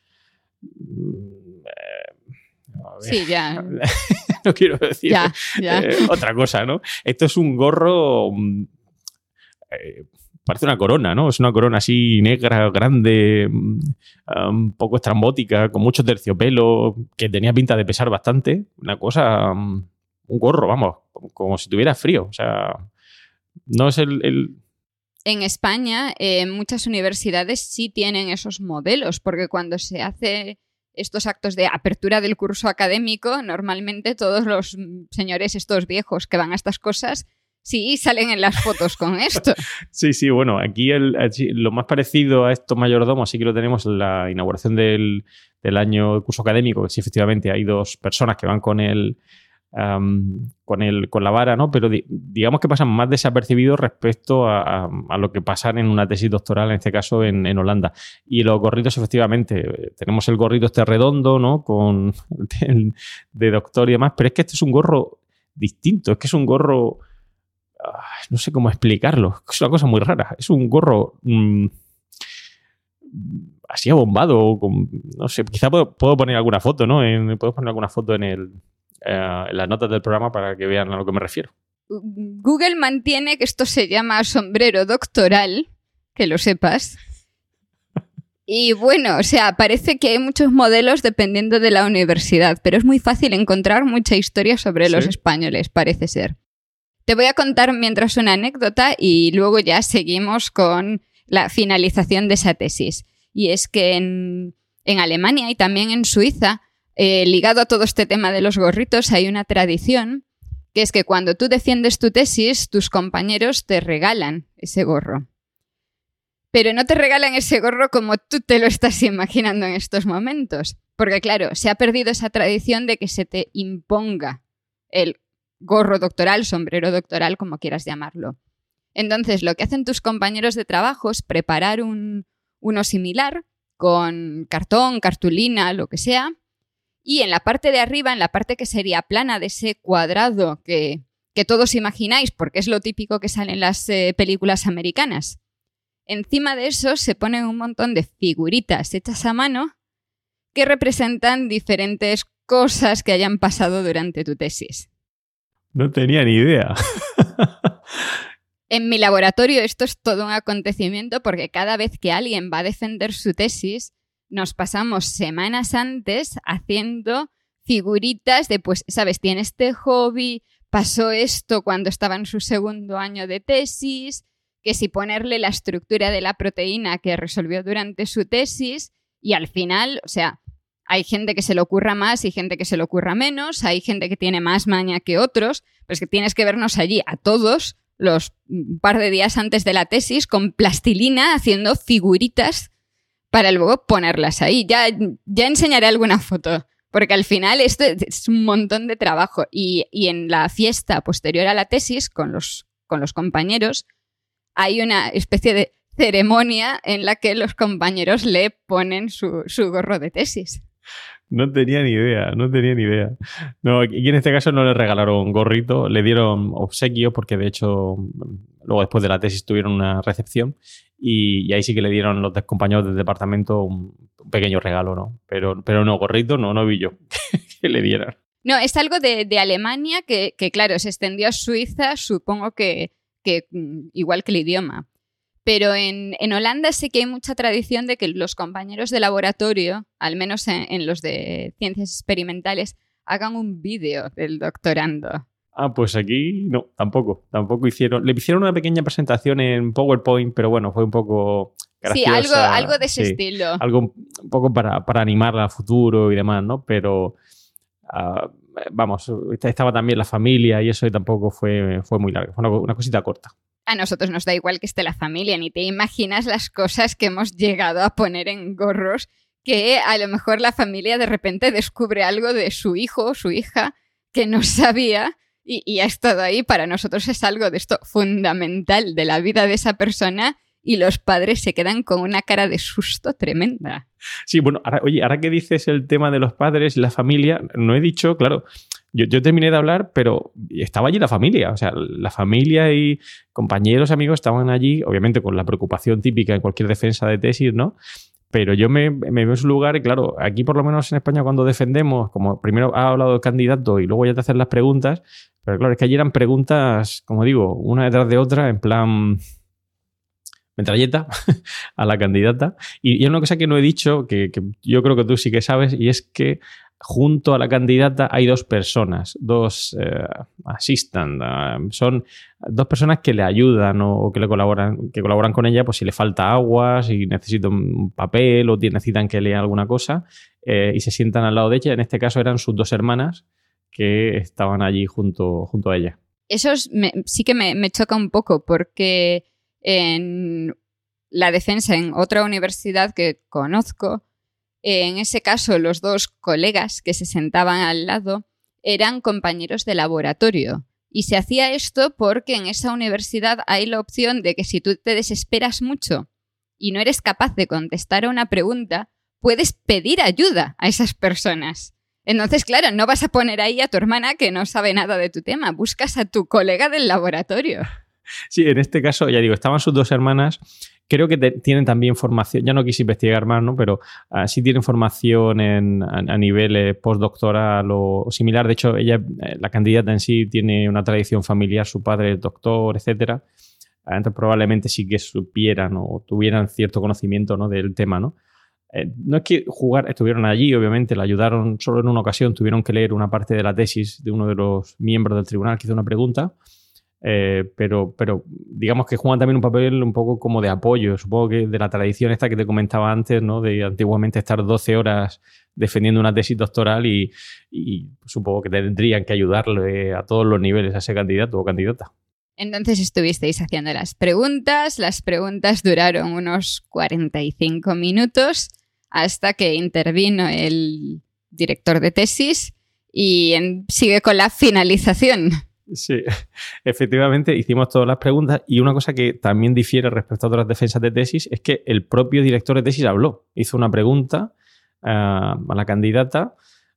Sí, ya. no quiero decir Ya, ya. eh, otra cosa, ¿no? Esto es un gorro. mm, eh, parece una corona, ¿no? Es una corona así negra, grande, mm, un poco estrambótica, con mucho terciopelo, que tenía pinta de pesar bastante. Una cosa. mm, un gorro, vamos, como si tuviera frío. O sea, no es el. el- En España, eh, muchas universidades sí tienen esos modelos, porque cuando se hace estos actos de apertura del curso académico, normalmente todos los mm, señores estos viejos que van a estas cosas, sí salen en las fotos con esto. Sí, sí, bueno, aquí el- lo más parecido a estos mayordomos sí que lo tenemos en la inauguración del, del año curso académico, que sí, efectivamente hay dos personas que van con el, con el con la vara, ¿no? Pero di- digamos que pasan más desapercibidos respecto a, a- lo que pasan en una tesis doctoral, en este caso en, en Holanda. Y los gorritos, efectivamente, tenemos el gorrito este redondo, ¿no? Con el de doctor y demás, pero es que este es un gorro distinto, es que es un gorro no sé cómo explicarlo. Es una cosa muy rara. Es un gorro mm, así abombado. con- no sé, quizá puedo, puedo poner alguna foto, ¿no? En, puedo poner alguna foto en, el, eh, en las notas del programa para que vean a lo que me refiero. Google mantiene que esto se llama sombrero doctoral, que lo sepas. Y bueno, o sea, parece que hay muchos modelos dependiendo de la universidad, pero es muy fácil encontrar mucha historia sobre los españoles, parece ser. Te voy a contar mientras una anécdota y luego ya seguimos con la finalización de esa tesis. Y es que en, en Alemania y también en Suiza, eh, ligado a todo este tema de los gorritos, hay una tradición que es que cuando tú defiendes tu tesis, tus compañeros te regalan ese gorro. Pero no te regalan ese gorro como tú te lo estás imaginando en estos momentos. Porque claro, se ha perdido esa tradición de que se te imponga el gorro doctoral, sombrero doctoral, como quieras llamarlo. Entonces, lo que hacen tus compañeros de trabajo es preparar un, uno similar con cartón, cartulina, lo que sea, y en la parte de arriba, en la parte que sería plana de ese cuadrado que, que todos imagináis, porque es lo típico que sale en las eh, películas americanas, encima de eso se ponen un montón de figuritas hechas a mano que representan diferentes cosas que hayan pasado durante tu tesis. No tenía ni idea. En mi laboratorio esto es todo un acontecimiento porque cada vez que alguien va a defender su tesis, nos pasamos semanas antes haciendo figuritas de, pues, sabes, tiene este hobby, pasó esto cuando estaba en su segundo año de tesis, que si ponerle la estructura de la proteína que resolvió durante su tesis, y al final, o sea, hay gente que se le ocurra más y gente que se le ocurra menos, hay gente que tiene más maña que otros, pues que tienes que vernos allí a todos los un par de días antes de la tesis con plastilina haciendo figuritas para luego ponerlas ahí. Ya, ya enseñaré alguna foto, porque al final esto es un montón de trabajo. Y, y en la fiesta posterior a la tesis con los, con los compañeros hay una especie de ceremonia en la que los compañeros le ponen su, su gorro de tesis. No tenía ni idea, no tenía ni idea. No, aquí en este caso no le regalaron gorrito, le dieron obsequio porque de hecho luego después de la tesis tuvieron una recepción y, y ahí sí que le dieron los compañeros del departamento un, pequeño regalo, ¿no? Pero, pero no, gorrito no, no vi yo que le dieran. No, es algo de, Alemania que, claro, se extendió a Suiza, supongo que, que mm, igual que el idioma. Pero en, en Holanda sí que hay mucha tradición de que los compañeros de laboratorio, al menos en, en los de ciencias experimentales, hagan un vídeo del doctorando. Ah, pues aquí no, tampoco, tampoco hicieron. Le hicieron una pequeña presentación en PowerPoint, pero bueno, fue un poco Sí, graciosa. algo, algo de ese sí. estilo. algo un poco para, para animarla al futuro y demás, ¿no? Pero ah, vamos, estaba también la familia y eso y tampoco fue, fue muy largo, fue una, una cosita corta. A nosotros nos da igual que esté la familia, ni te imaginas las cosas que hemos llegado a poner en gorros que a lo mejor la familia de repente descubre algo de su hijo o su hija que no sabía y, ha estado ahí. Para nosotros es algo de esto fundamental de la vida de esa persona y los padres se quedan con una cara de susto tremenda. Sí, bueno, ahora, oye, ahora que dices el tema de los padres la familia, no he dicho, claro, yo, yo terminé de hablar, pero estaba allí la familia, o sea, la familia y compañeros, amigos estaban allí, obviamente con la preocupación típica en cualquier defensa de tesis, ¿no? pero yo me, me, veo en su lugar y claro, aquí por lo menos en España cuando defendemos, como primero ha hablado el candidato y luego ya te hacen las preguntas, pero claro, es que allí eran preguntas, como digo, una detrás de otra, en plan metralleta a la candidata. Y, y, una cosa que no he dicho, que, yo creo que tú sí que sabes, y es que junto a la candidata hay dos personas, dos eh, assistant, uh, son dos personas que le ayudan o, que le colaboran, que colaboran con ella, pues si le falta agua, si necesita un papel o necesitan que lea alguna cosa, eh, y se sientan al lado de ella. En este caso eran sus dos hermanas que estaban allí junto, junto a ella. Eso es, me, sí que me, me choca un poco porque en la defensa en otra universidad que conozco, en ese caso los dos colegas que se sentaban al lado eran compañeros de laboratorio. Y se hacía esto porque en esa universidad hay la opción de que si tú te desesperas mucho y no eres capaz de contestar a una pregunta, puedes pedir ayuda a esas personas. Entonces, claro, no vas a poner ahí a tu hermana que no sabe nada de tu tema, buscas a tu colega del laboratorio. Sí, en este caso, ya digo, estaban sus dos hermanas. Creo que te, tienen también formación, ya no quise investigar más, ¿no? Pero uh, sí tienen formación en, a, a, nivel eh, postdoctoral o, similar. De hecho, ella, eh, la candidata en sí, tiene una tradición familiar, su padre es doctor, etcétera. Uh, entonces, probablemente sí que supieran o tuvieran cierto conocimiento ¿no? del tema, ¿no? Eh, no es que jugar, estuvieron allí, obviamente, la ayudaron solo en una ocasión, tuvieron que leer una parte de la tesis de uno de los miembros del tribunal que hizo una pregunta eh, pero, pero digamos que juegan también un papel un poco como de apoyo, supongo que de la tradición esta que te comentaba antes, ¿no? De antiguamente estar 12 horas defendiendo una tesis doctoral y, y supongo que tendrían que ayudarle a todos los niveles a ese candidato o candidata. Entonces estuvisteis haciendo las preguntas, las preguntas duraron unos 45 minutos hasta que intervino el director de tesis y sigue con la finalización. Sí, efectivamente hicimos todas las preguntas y una cosa que también difiere respecto a otras defensas de tesis es que el propio director de tesis habló, hizo una pregunta uh, a la candidata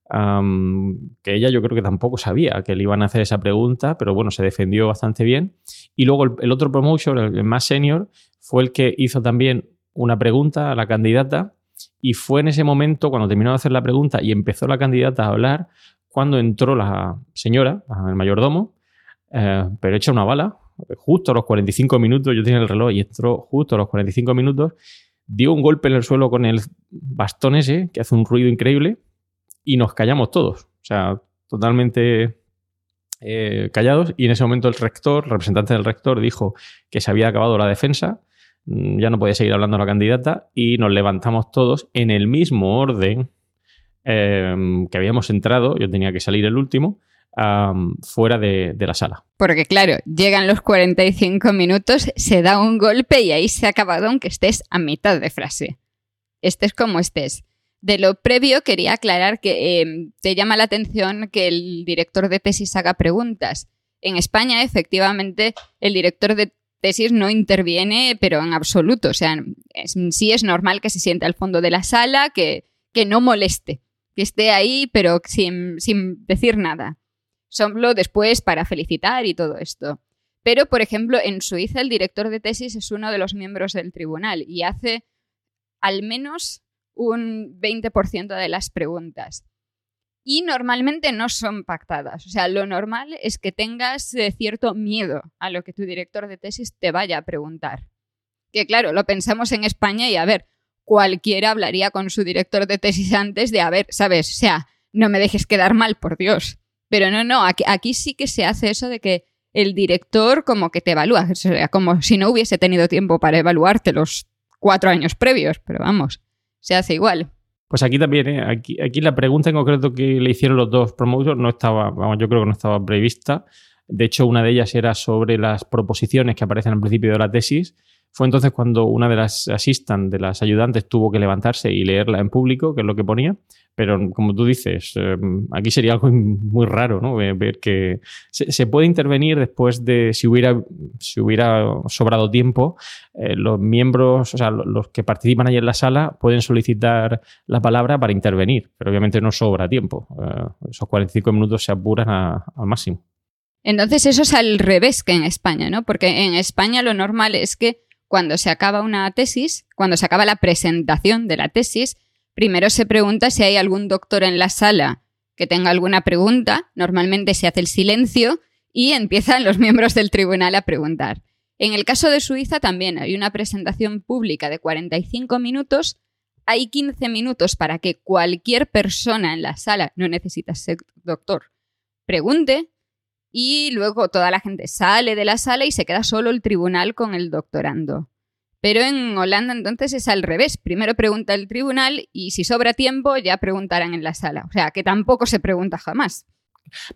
que ella yo creo que tampoco sabía que le iban a hacer esa pregunta, pero bueno, se defendió bastante bien. Y luego el, el otro promotion, el más senior, fue el que hizo también una pregunta a la candidata y fue en ese momento cuando terminó de hacer la pregunta y empezó la candidata a hablar cuando entró la señora, el mayordomo, eh, pero echa una bala, justo a los 45 minutos, yo tenía el reloj y entró justo a los 45 minutos, dio un golpe en el suelo con el bastón ese, que hace un ruido increíble, y nos callamos todos. O sea, totalmente eh, callados. Y en ese momento el rector, representante del rector, dijo que se había acabado la defensa, mm, ya no podía seguir hablando la candidata, y nos levantamos todos en el mismo orden eh, que habíamos entrado, yo tenía que salir el último, fuera de, la sala. Porque claro, llegan los 45 minutos, se da un golpe y ahí se ha acabado aunque estés a mitad de frase. Estés como estés. De lo previo quería aclarar que eh, te llama la atención que el director de tesis haga preguntas. En España, efectivamente, el director de tesis no interviene, pero en absoluto. O sea, sí es normal que se siente al fondo de la sala, que, no moleste, que esté ahí, pero sin decir nada solo después para felicitar y todo esto. Pero, por ejemplo, en Suiza el director de tesis es uno de los miembros del tribunal y hace al menos un 20% de las preguntas. Y normalmente no son pactadas. O sea, lo normal es que tengas eh, cierto miedo a lo que tu director de tesis te vaya a preguntar. Que claro, lo pensamos en España y a ver, cualquiera hablaría con su director de tesis antes de, a ver, ¿sabes? O sea, no me dejes quedar mal, por Dios. Pero no, no, aquí, sí que se hace eso de que el director como que te evalúa, como si no hubiese tenido tiempo para evaluarte los cuatro años previos, pero vamos, se hace igual. Pues aquí también, ¿eh? aquí, aquí la pregunta en concreto que le hicieron los dos promotores no estaba, vamos, yo creo que no estaba prevista. De hecho, una de ellas era sobre las proposiciones que aparecen al principio de la tesis. Fue entonces cuando una de las assistant, de las ayudantes, tuvo que levantarse y leerla en público, que es lo que ponía. Pero como tú dices, eh, aquí sería algo muy raro, ¿no? Ver que se, se, puede intervenir después de, si hubiera, si hubiera sobrado tiempo, eh, los miembros, o sea, los que participan ahí en la sala pueden solicitar la palabra para intervenir, pero obviamente no sobra tiempo. Eh, esos 45 minutos se apuran al máximo. Entonces eso es al revés que en España, ¿no? Porque en España lo normal es que cuando se acaba una tesis, cuando se acaba la presentación de la tesis, primero se pregunta si hay algún doctor en la sala que tenga alguna pregunta. Normalmente se hace el silencio y empiezan los miembros del tribunal a preguntar. En el caso de Suiza también hay una presentación pública de 45 minutos. Hay 15 minutos para que cualquier persona en la sala, no necesita ser doctor, pregunte y luego toda la gente sale de la sala y se queda solo el tribunal con el doctorando. Pero en Holanda entonces es al revés. Primero pregunta el tribunal y si sobra tiempo ya preguntarán en la sala. O sea, que tampoco se pregunta jamás.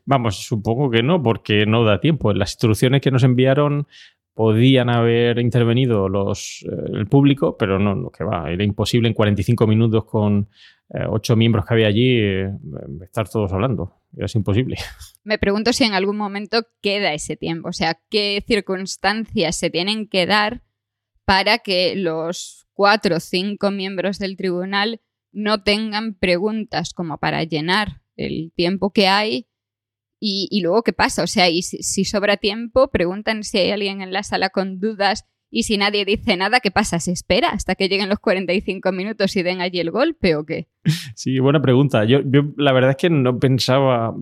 Vamos, supongo que no, porque no da tiempo. Las instrucciones que nos enviaron podían haber intervenido los, eh, el público, pero no, lo que va, era imposible en 45 minutos con eh, ocho miembros que había allí eh, estar todos hablando. Es imposible. Me pregunto si en algún momento queda ese tiempo, o sea, qué circunstancias se tienen que dar para que los cuatro o cinco miembros del tribunal no tengan preguntas como para llenar el tiempo que hay y, luego qué pasa. O sea, y si, sobra tiempo, preguntan si hay alguien en la sala con dudas y si nadie dice nada, ¿qué pasa? ¿Se espera hasta que lleguen los 45 minutos y den allí el golpe o qué? Sí, buena pregunta. Yo, yo la verdad es que no pensaba,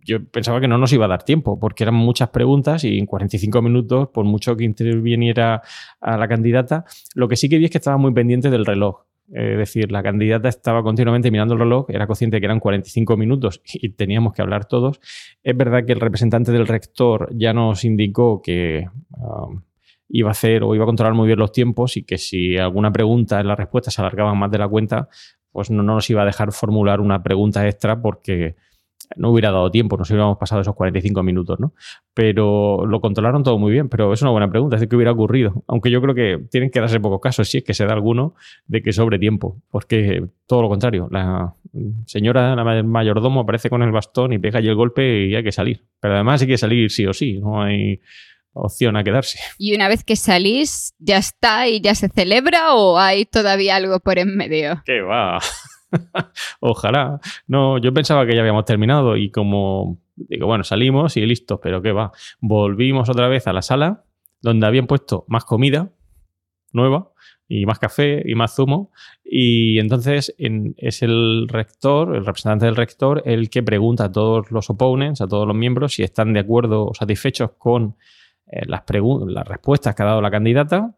yo pensaba que no nos iba a dar tiempo, porque eran muchas preguntas y en 45 minutos, por mucho que interviniera a la candidata, lo que sí que vi es que estaba muy pendiente del reloj. Es decir, la candidata estaba continuamente mirando el reloj, era consciente que eran 45 minutos y teníamos que hablar todos. Es verdad que el representante del rector ya nos indicó que um, iba a hacer o iba a controlar muy bien los tiempos y que si alguna pregunta en la respuesta se alargaba más de la cuenta, pues no nos iba a dejar formular una pregunta extra porque no hubiera dado tiempo, nos hubiéramos pasado esos 45 minutos, ¿no? Pero lo controlaron todo muy bien, pero es una buena pregunta, es decir, ¿qué hubiera ocurrido? Aunque yo creo que tienen que darse pocos casos, si es que se da alguno, de que sobre tiempo, porque todo lo contrario, la señora, la mayordomo aparece con el bastón y pega allí el golpe y hay que salir. Pero además hay que salir sí o sí, no hay opción a quedarse. ¿Y una vez que salís, ya está y ya se celebra o hay todavía algo por en medio? ¿Qué va? Ojalá. No, yo pensaba que ya habíamos terminado y como digo, bueno, salimos y listo, pero qué va. Volvimos otra vez a la sala donde habían puesto más comida nueva y más café y más zumo. Y entonces es el rector, el representante del rector, el que pregunta a todos los opponents, a todos los miembros, si están de acuerdo o satisfechos con eh, las, las respuestas que ha dado la candidata,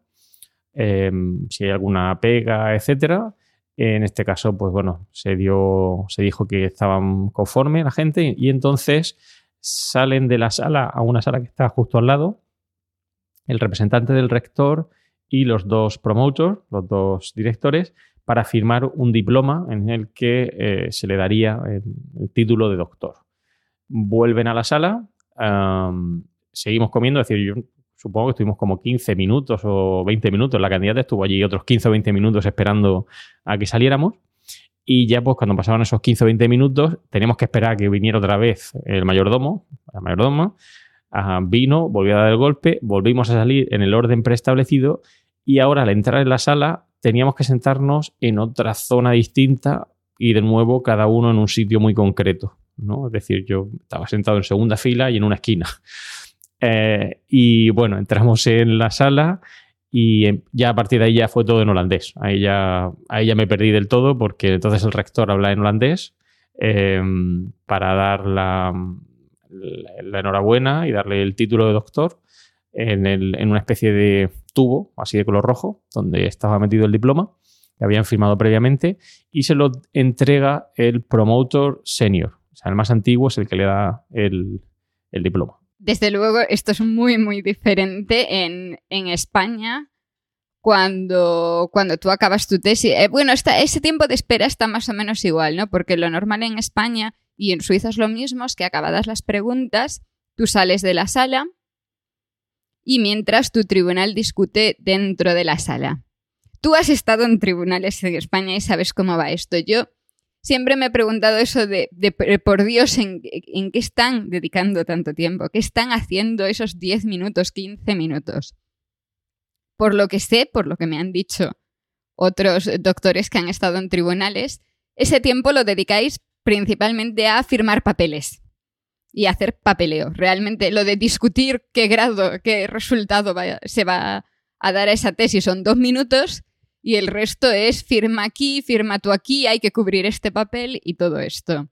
em, si hay alguna pega, etcétera. En este caso, pues bueno, se dio, se dijo que estaban conforme la gente y entonces salen de la sala a una sala que está justo al lado, el representante del rector y los dos promoters, los dos directores, para firmar un diploma en el que eh, se le daría el, título de doctor. Vuelven a la sala, seguimos comiendo, es decir, yo supongo que estuvimos como 15 minutos o 20 minutos. La candidata estuvo allí otros 15 o 20 minutos esperando a que saliéramos. Y ya pues cuando pasaban esos 15 o 20 minutos, teníamos que esperar a que viniera otra vez el mayordomo, la mayordoma, vino, volvió a dar el golpe, volvimos a salir en el orden preestablecido y ahora al entrar en la sala teníamos que sentarnos en otra zona distinta y de nuevo cada uno en un sitio muy concreto. ¿no? Es decir, yo estaba sentado en segunda fila y en una esquina. Eh, y bueno, entramos en la sala y em, ya a partir de ahí ya fue todo en holandés. Ahí ya, ahí ya me perdí del todo porque entonces el rector habla en holandés em, para dar la, enhorabuena y darle el título de doctor en, el, una especie de tubo así de color rojo donde estaba metido el diploma que habían firmado previamente y se lo entrega el promotor senior. O sea, el más antiguo es el que le da el diploma. Desde luego, esto es muy, muy diferente en, España cuando, cuando tú acabas tu tesis. Eh, bueno, ese tiempo de espera está más o menos igual, ¿no? Porque lo normal en España y en Suiza es lo mismo, es que acabadas las preguntas, tú sales de la sala y mientras tu tribunal discute dentro de la sala. Tú has estado en tribunales en España y sabes cómo va esto. Yo siempre me he preguntado eso de, por Dios, ¿en, qué están dedicando tanto tiempo? ¿Qué están haciendo esos 10 minutos, 15 minutos? Por lo que sé, por lo que me han dicho otros doctores que han estado en tribunales, ese tiempo lo dedicáis principalmente a firmar papeles y hacer papeleo. Realmente lo de discutir qué grado, qué resultado se va a dar a esa tesis son dos minutos y el resto es firma aquí, firma tú aquí, hay que cubrir este papel y todo esto.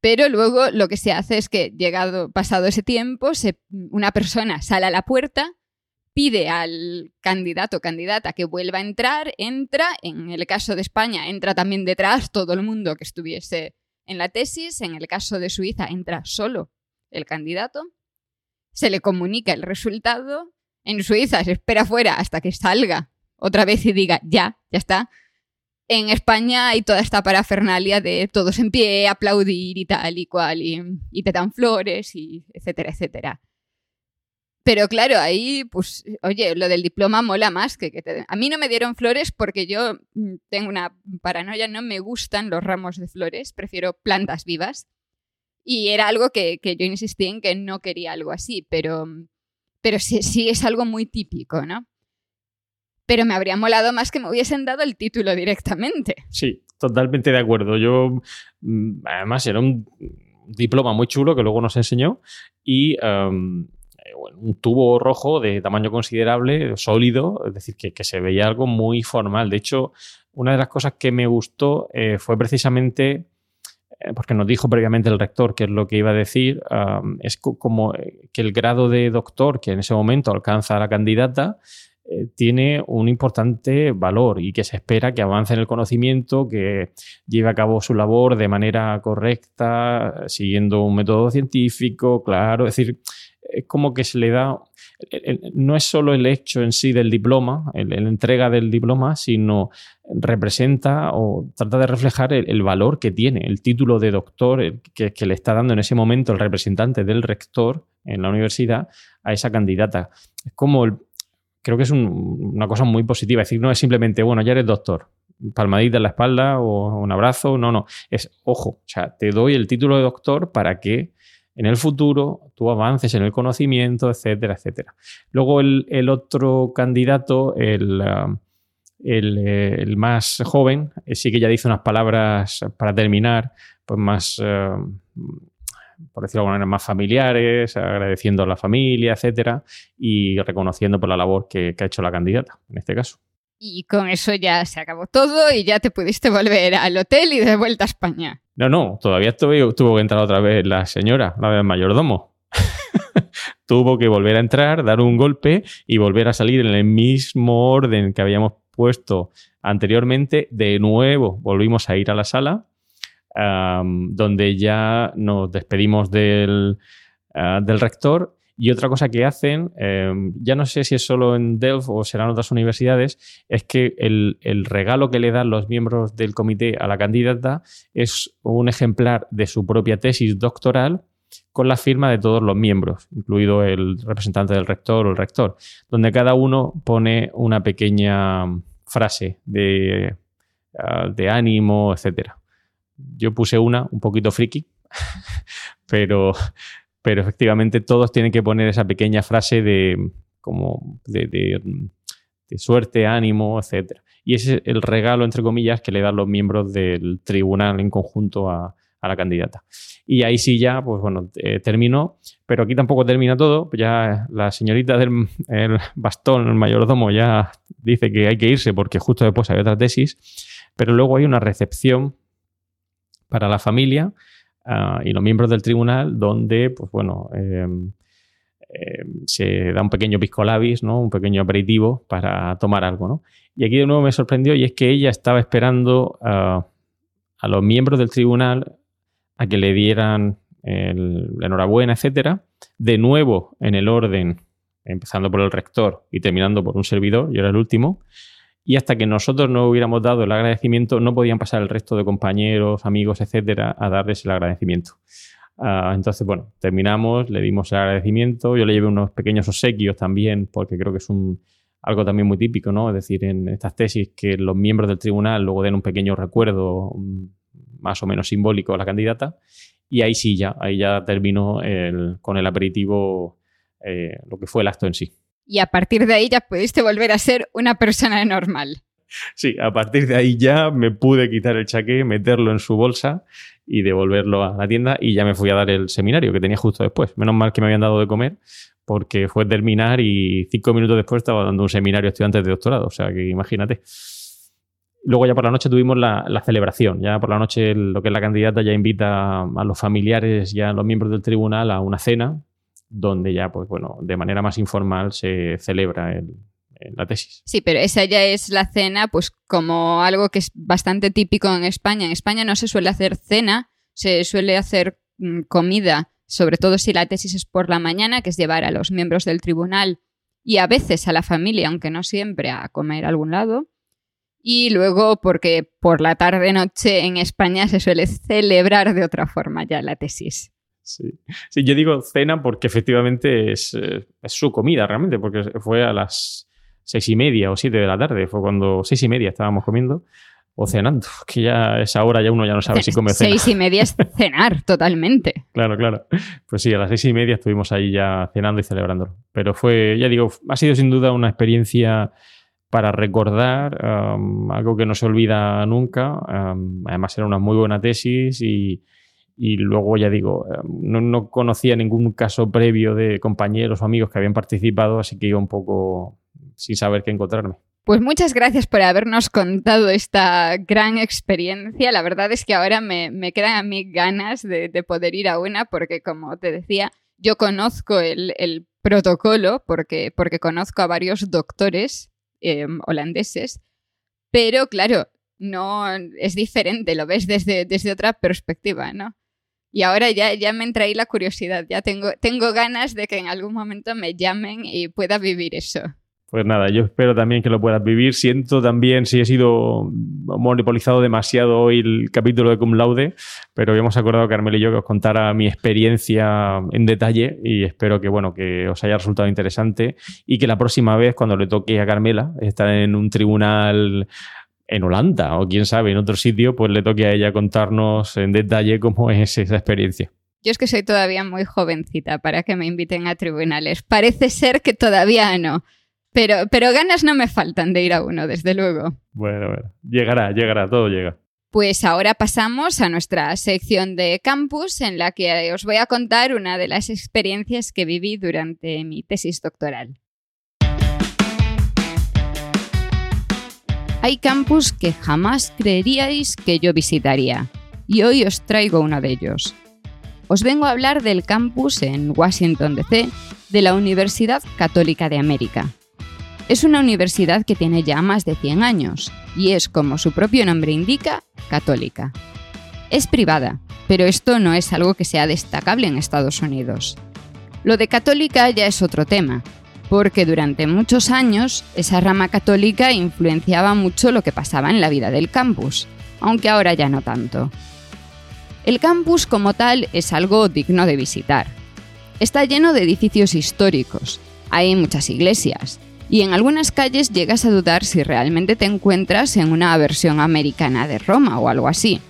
Pero luego lo que se hace es que, llegado, pasado ese tiempo, una persona sale a la puerta, pide al candidato o candidata que vuelva a entrar, entra, en el caso de España entra también detrás todo el mundo que estuviese en la tesis, en el caso de Suiza entra solo el candidato, se le comunica el resultado, en Suiza se espera fuera hasta que salga otra vez y diga ya, ya está. En España hay toda esta parafernalia de todos en pie, aplaudir y tal y cual, y, te dan flores, y etcétera, etcétera. Pero claro, ahí, pues, oye, lo del diploma mola más que, que te A mí no me dieron flores porque yo mm, tengo una paranoia, no me gustan los ramos de flores, prefiero plantas vivas. Y era algo que, que yo insistí en que no quería algo así, pero, pero sí, sí es algo muy típico, ¿no? Pero me habría molado más que me hubiesen dado el título directamente. Sí, totalmente de acuerdo. Yo, mm, además, era un diploma muy chulo que luego nos enseñó y eh, un tubo rojo de tamaño considerable, sólido, es decir, que, se veía algo muy formal. De hecho, una de las cosas que me gustó eh, fue precisamente eh, porque nos dijo previamente el rector que es lo que iba a decir, es como que el grado de doctor que en ese momento alcanza la candidata eh, tiene un importante valor y que se espera que avance en el conocimiento, que lleve a cabo su labor de manera correcta, siguiendo un método científico, claro, es decir, es como que se le da, no es solo el hecho en sí del diploma, la entrega del diploma, sino representa o trata de reflejar el, valor que tiene el título de doctor que, que le está dando en ese momento el representante del rector en la universidad a esa candidata. Es como el, creo que es una cosa muy positiva. Es decir, no es simplemente, bueno, ya eres doctor, palmadita en la espalda o un abrazo. No, no. Es, ojo, o sea, te doy el título de doctor para que en el futuro tú avances en el conocimiento, etcétera, etcétera. Luego el, otro candidato, el, uh, eh, el, más joven, eh, sí que ya dice unas palabras para terminar, pues más... por decirlo de alguna manera, más familiares, agradeciendo a la familia, etcétera, y reconociendo por la labor que, ha hecho la candidata, en este caso. Y con eso ya se acabó todo y ya te pudiste volver al hotel y de vuelta a España. No, no, todavía tuvo que entrar otra vez la señora, la del mayordomo. tuvo que volver a entrar, dar un golpe y volver a salir en el mismo orden que habíamos puesto anteriormente. De nuevo volvimos a ir a la sala donde ya nos despedimos del, ah, del, rector. Y otra cosa que hacen, em, ya no sé si es solo en Delft o serán otras universidades, es que el, regalo que le dan los miembros del comité a la candidata es un ejemplar de su propia tesis doctoral con la firma de todos los miembros, incluido el representante del rector o el rector, donde cada uno pone una pequeña frase de, ah, de ánimo, etcétera. Yo puse una un poquito friki, pero, pero efectivamente todos tienen que poner esa pequeña frase de como de, suerte, ánimo, etc. Y ese es el regalo, entre comillas, que le dan los miembros del tribunal en conjunto a, la candidata. Y ahí sí ya, pues bueno, eh, terminó, pero aquí tampoco termina todo, ya la señorita del bastón, el mayordomo, ya dice que hay que irse porque justo después hay otra tesis, pero luego hay una recepción para la familia ah, y los miembros del tribunal, donde, pues bueno, em, em, se da un pequeño pisco labis, ¿no? Un pequeño aperitivo para tomar algo, ¿no? Y aquí de nuevo me sorprendió y es que ella estaba esperando a los miembros del tribunal a que le dieran la enhorabuena, etcétera. De nuevo en el orden, empezando por el rector y terminando por un servidor, yo era el último y hasta que nosotros no hubiéramos dado el agradecimiento, no podían pasar el resto de compañeros, amigos, etcétera, a darles el agradecimiento. Ah, entonces, bueno, terminamos, le dimos el agradecimiento, yo le llevé unos pequeños obsequios también, porque creo que es un, algo también muy típico, ¿no? Es decir, en estas tesis que los miembros del tribunal luego den un pequeño recuerdo mm, más o menos simbólico a la candidata. Y ahí sí, ya, ahí ya terminó con el aperitivo eh, lo que fue el acto en sí y a partir de ahí ya pudiste volver a ser una persona normal. Sí, a partir de ahí ya me pude quitar el chaqué, meterlo en su bolsa y devolverlo a la tienda y ya me fui a dar el seminario que tenía justo después. Menos mal que me habían dado de comer porque fue terminar y cinco minutos después estaba dando un seminario a estudiantes de doctorado, o sea que imagínate. Luego ya por la noche tuvimos la, celebración. Ya por la noche lo que es la candidata ya invita a los familiares, ya a los miembros del tribunal a una cena donde ya, pues bueno, de manera más informal se celebra la tesis. Sí, pero esa ya es la cena, pues como algo que es bastante típico en España. En España no se suele hacer cena, se suele hacer mm, comida, sobre todo si la tesis es por la mañana, que es llevar a los miembros del tribunal y a veces a la familia, aunque no siempre, a comer a algún lado. Y luego porque por la tarde-noche en España se suele celebrar de otra forma ya la tesis. Sí. sí, yo digo cena porque efectivamente es, eh, es, su comida realmente, porque fue a las seis y media o siete de la tarde, fue cuando seis y media estábamos comiendo o cenando, que ya esa hora ya uno ya no sabe si come cena. Seis y media es cenar, totalmente. Claro, claro. Pues sí, a las seis y media estuvimos ahí ya cenando y celebrándolo. Pero fue, ya digo, ha sido sin duda una experiencia para recordar, algo que no se olvida nunca. además era una muy buena tesis y, y luego ya digo, eh, no, conocía ningún caso previo de compañeros o amigos que habían participado, así que iba un poco sin saber qué encontrarme. Pues muchas gracias por habernos contado esta gran experiencia. La verdad es que ahora me, quedan a mí ganas de, poder ir a una porque, como te decía, yo conozco el, protocolo porque, porque, conozco a varios doctores eh, holandeses, pero claro, no es diferente, lo ves desde, desde otra perspectiva, ¿no? Y ahora ya, ya me entraí la curiosidad, ya tengo, tengo ganas de que en algún momento me llamen y pueda vivir eso. Pues nada, yo espero también que lo puedas vivir. Siento también si he sido monopolizado demasiado hoy el capítulo de Cum Laude, pero habíamos acordado, Carmel y yo, que os contara mi experiencia en detalle y espero que, bueno, que os haya resultado interesante y que la próxima vez, cuando le toque a Carmela estar en un tribunal en Holanda o quién sabe, en otro sitio, pues le toque a ella contarnos en detalle cómo es esa experiencia. Yo es que soy todavía muy jovencita para que me inviten a tribunales. Parece ser que todavía no. Pero, pero ganas no me faltan de ir a uno, desde luego. Bueno, bueno. Llegará, llegará, todo llega. Pues ahora pasamos a nuestra sección de campus en la que os voy a contar una de las experiencias que viví durante mi tesis doctoral. Hay campus que jamás creeríais que yo visitaría, y hoy os traigo uno de ellos. Os vengo a hablar del campus en Washington, D.C., de la Universidad Católica de América. Es una universidad que tiene ya más de 100 años, y es, como su propio nombre indica, católica. Es privada, pero esto no es algo que sea destacable en Estados Unidos. Lo de católica ya es otro tema, porque durante muchos años esa rama católica influenciaba mucho lo que pasaba en la vida del campus, aunque ahora ya no tanto. El campus como tal es algo digno de visitar. Está lleno de edificios históricos, hay muchas iglesias, y en algunas calles llegas a dudar si realmente te encuentras en una versión americana de Roma o algo así.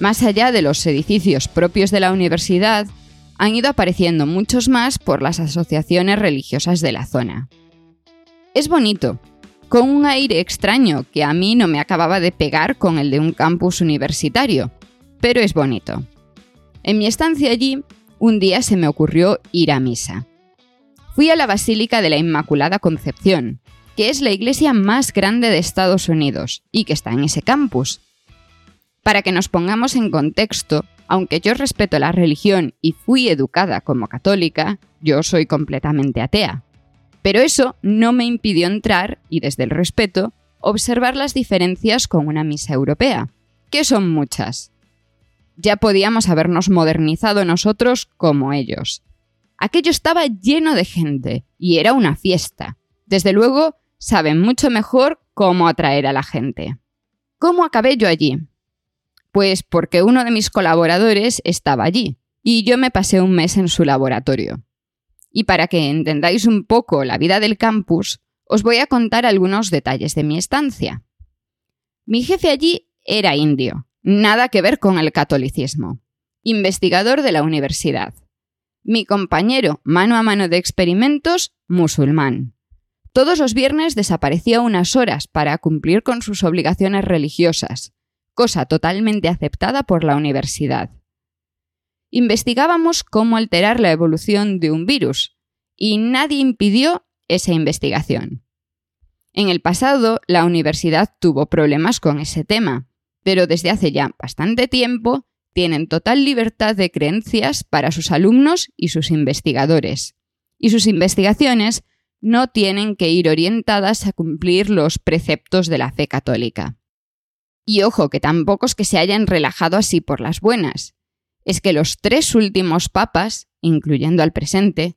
Más allá de los edificios propios de la universidad, han ido apareciendo muchos más por las asociaciones religiosas de la zona. Es bonito, con un aire extraño que a mí no me acababa de pegar con el de un campus universitario, pero es bonito. En mi estancia allí, un día se me ocurrió ir a misa. Fui a la Basílica de la Inmaculada Concepción, que es la iglesia más grande de Estados Unidos y que está en ese campus. Para que nos pongamos en contexto, aunque yo respeto la religión y fui educada como católica, yo soy completamente atea. Pero eso no me impidió entrar y desde el respeto observar las diferencias con una misa europea, que son muchas. Ya podíamos habernos modernizado nosotros como ellos. Aquello estaba lleno de gente y era una fiesta. Desde luego, saben mucho mejor cómo atraer a la gente. ¿Cómo acabé yo allí? Pues porque uno de mis colaboradores estaba allí y yo me pasé un mes en su laboratorio. Y para que entendáis un poco la vida del campus, os voy a contar algunos detalles de mi estancia. Mi jefe allí era indio, nada que ver con el catolicismo, investigador de la universidad. Mi compañero, mano a mano de experimentos, musulmán. Todos los viernes desaparecía unas horas para cumplir con sus obligaciones religiosas, cosa totalmente aceptada por la universidad. Investigábamos cómo alterar la evolución de un virus, y nadie impidió esa investigación. En el pasado, la universidad tuvo problemas con ese tema, pero desde hace ya bastante tiempo tienen total libertad de creencias para sus alumnos y sus investigadores. Y sus investigaciones no tienen que ir orientadas a cumplir los preceptos de la fe católica. Y ojo, que tampoco es que se hayan relajado así por las buenas. Es que los tres últimos papas, incluyendo al presente,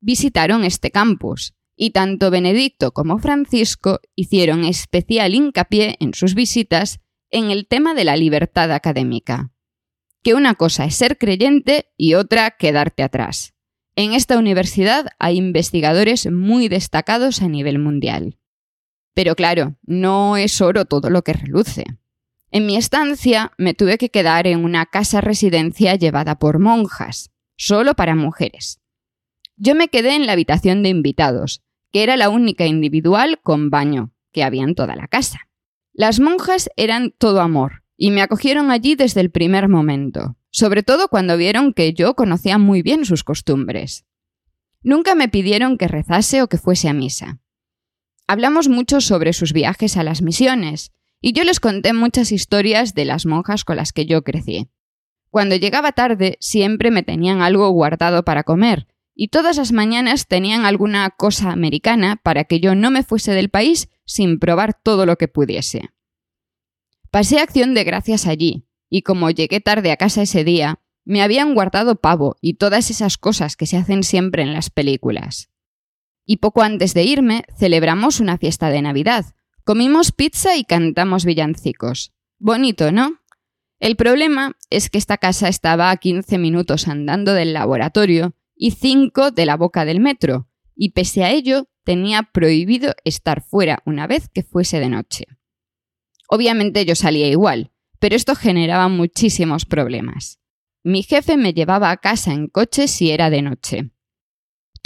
visitaron este campus, y tanto Benedicto como Francisco hicieron especial hincapié en sus visitas en el tema de la libertad académica. Que una cosa es ser creyente y otra quedarte atrás. En esta universidad hay investigadores muy destacados a nivel mundial. Pero claro, no es oro todo lo que reluce. En mi estancia me tuve que quedar en una casa residencia llevada por monjas, solo para mujeres. Yo me quedé en la habitación de invitados, que era la única individual con baño que había en toda la casa. Las monjas eran todo amor, y me acogieron allí desde el primer momento, sobre todo cuando vieron que yo conocía muy bien sus costumbres. Nunca me pidieron que rezase o que fuese a misa. Hablamos mucho sobre sus viajes a las misiones, y yo les conté muchas historias de las monjas con las que yo crecí. Cuando llegaba tarde siempre me tenían algo guardado para comer, y todas las mañanas tenían alguna cosa americana para que yo no me fuese del país sin probar todo lo que pudiese. Pasé acción de gracias allí, y como llegué tarde a casa ese día, me habían guardado pavo y todas esas cosas que se hacen siempre en las películas. Y poco antes de irme, celebramos una fiesta de Navidad. Comimos pizza y cantamos villancicos. Bonito, ¿no? El problema es que esta casa estaba a 15 minutos andando del laboratorio y 5 de la boca del metro, y pese a ello tenía prohibido estar fuera una vez que fuese de noche. Obviamente yo salía igual, pero esto generaba muchísimos problemas. Mi jefe me llevaba a casa en coche si era de noche.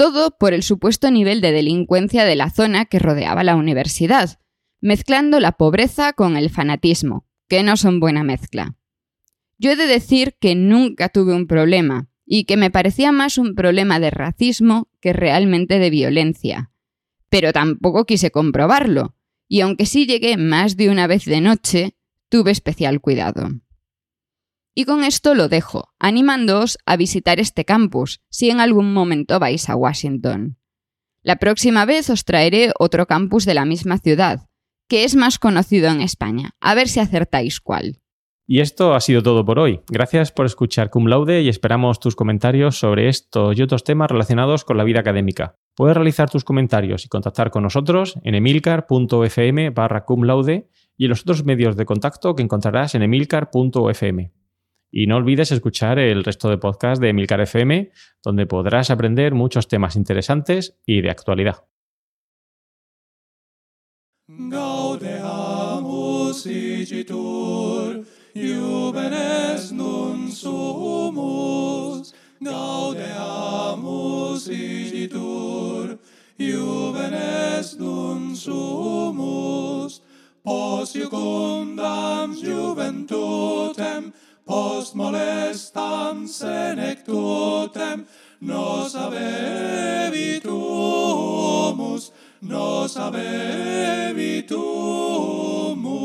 Todo por el supuesto nivel de delincuencia de la zona que rodeaba la universidad, mezclando la pobreza con el fanatismo, que no son buena mezcla. Yo he de decir que nunca tuve un problema, y que me parecía más un problema de racismo que realmente de violencia. Pero tampoco quise comprobarlo, y aunque sí llegué más de una vez de noche, tuve especial cuidado. Y con esto lo dejo, animándoos a visitar este campus si en algún momento vais a Washington. La próxima vez os traeré otro campus de la misma ciudad, que es más conocido en España, a ver si acertáis cuál. Y esto ha sido todo por hoy. Gracias por escuchar Cum Laude y esperamos tus comentarios sobre estos y otros temas relacionados con la vida académica. Puedes realizar tus comentarios y contactar con nosotros en emilcar.fm barra cum laude y en los otros medios de contacto que encontrarás en emilcar.fm. Y no olvides escuchar el resto de podcasts de Milcar FM, donde podrás aprender muchos temas interesantes y de actualidad. post molestam senectutem, nos habebitumus, nos habebitumus.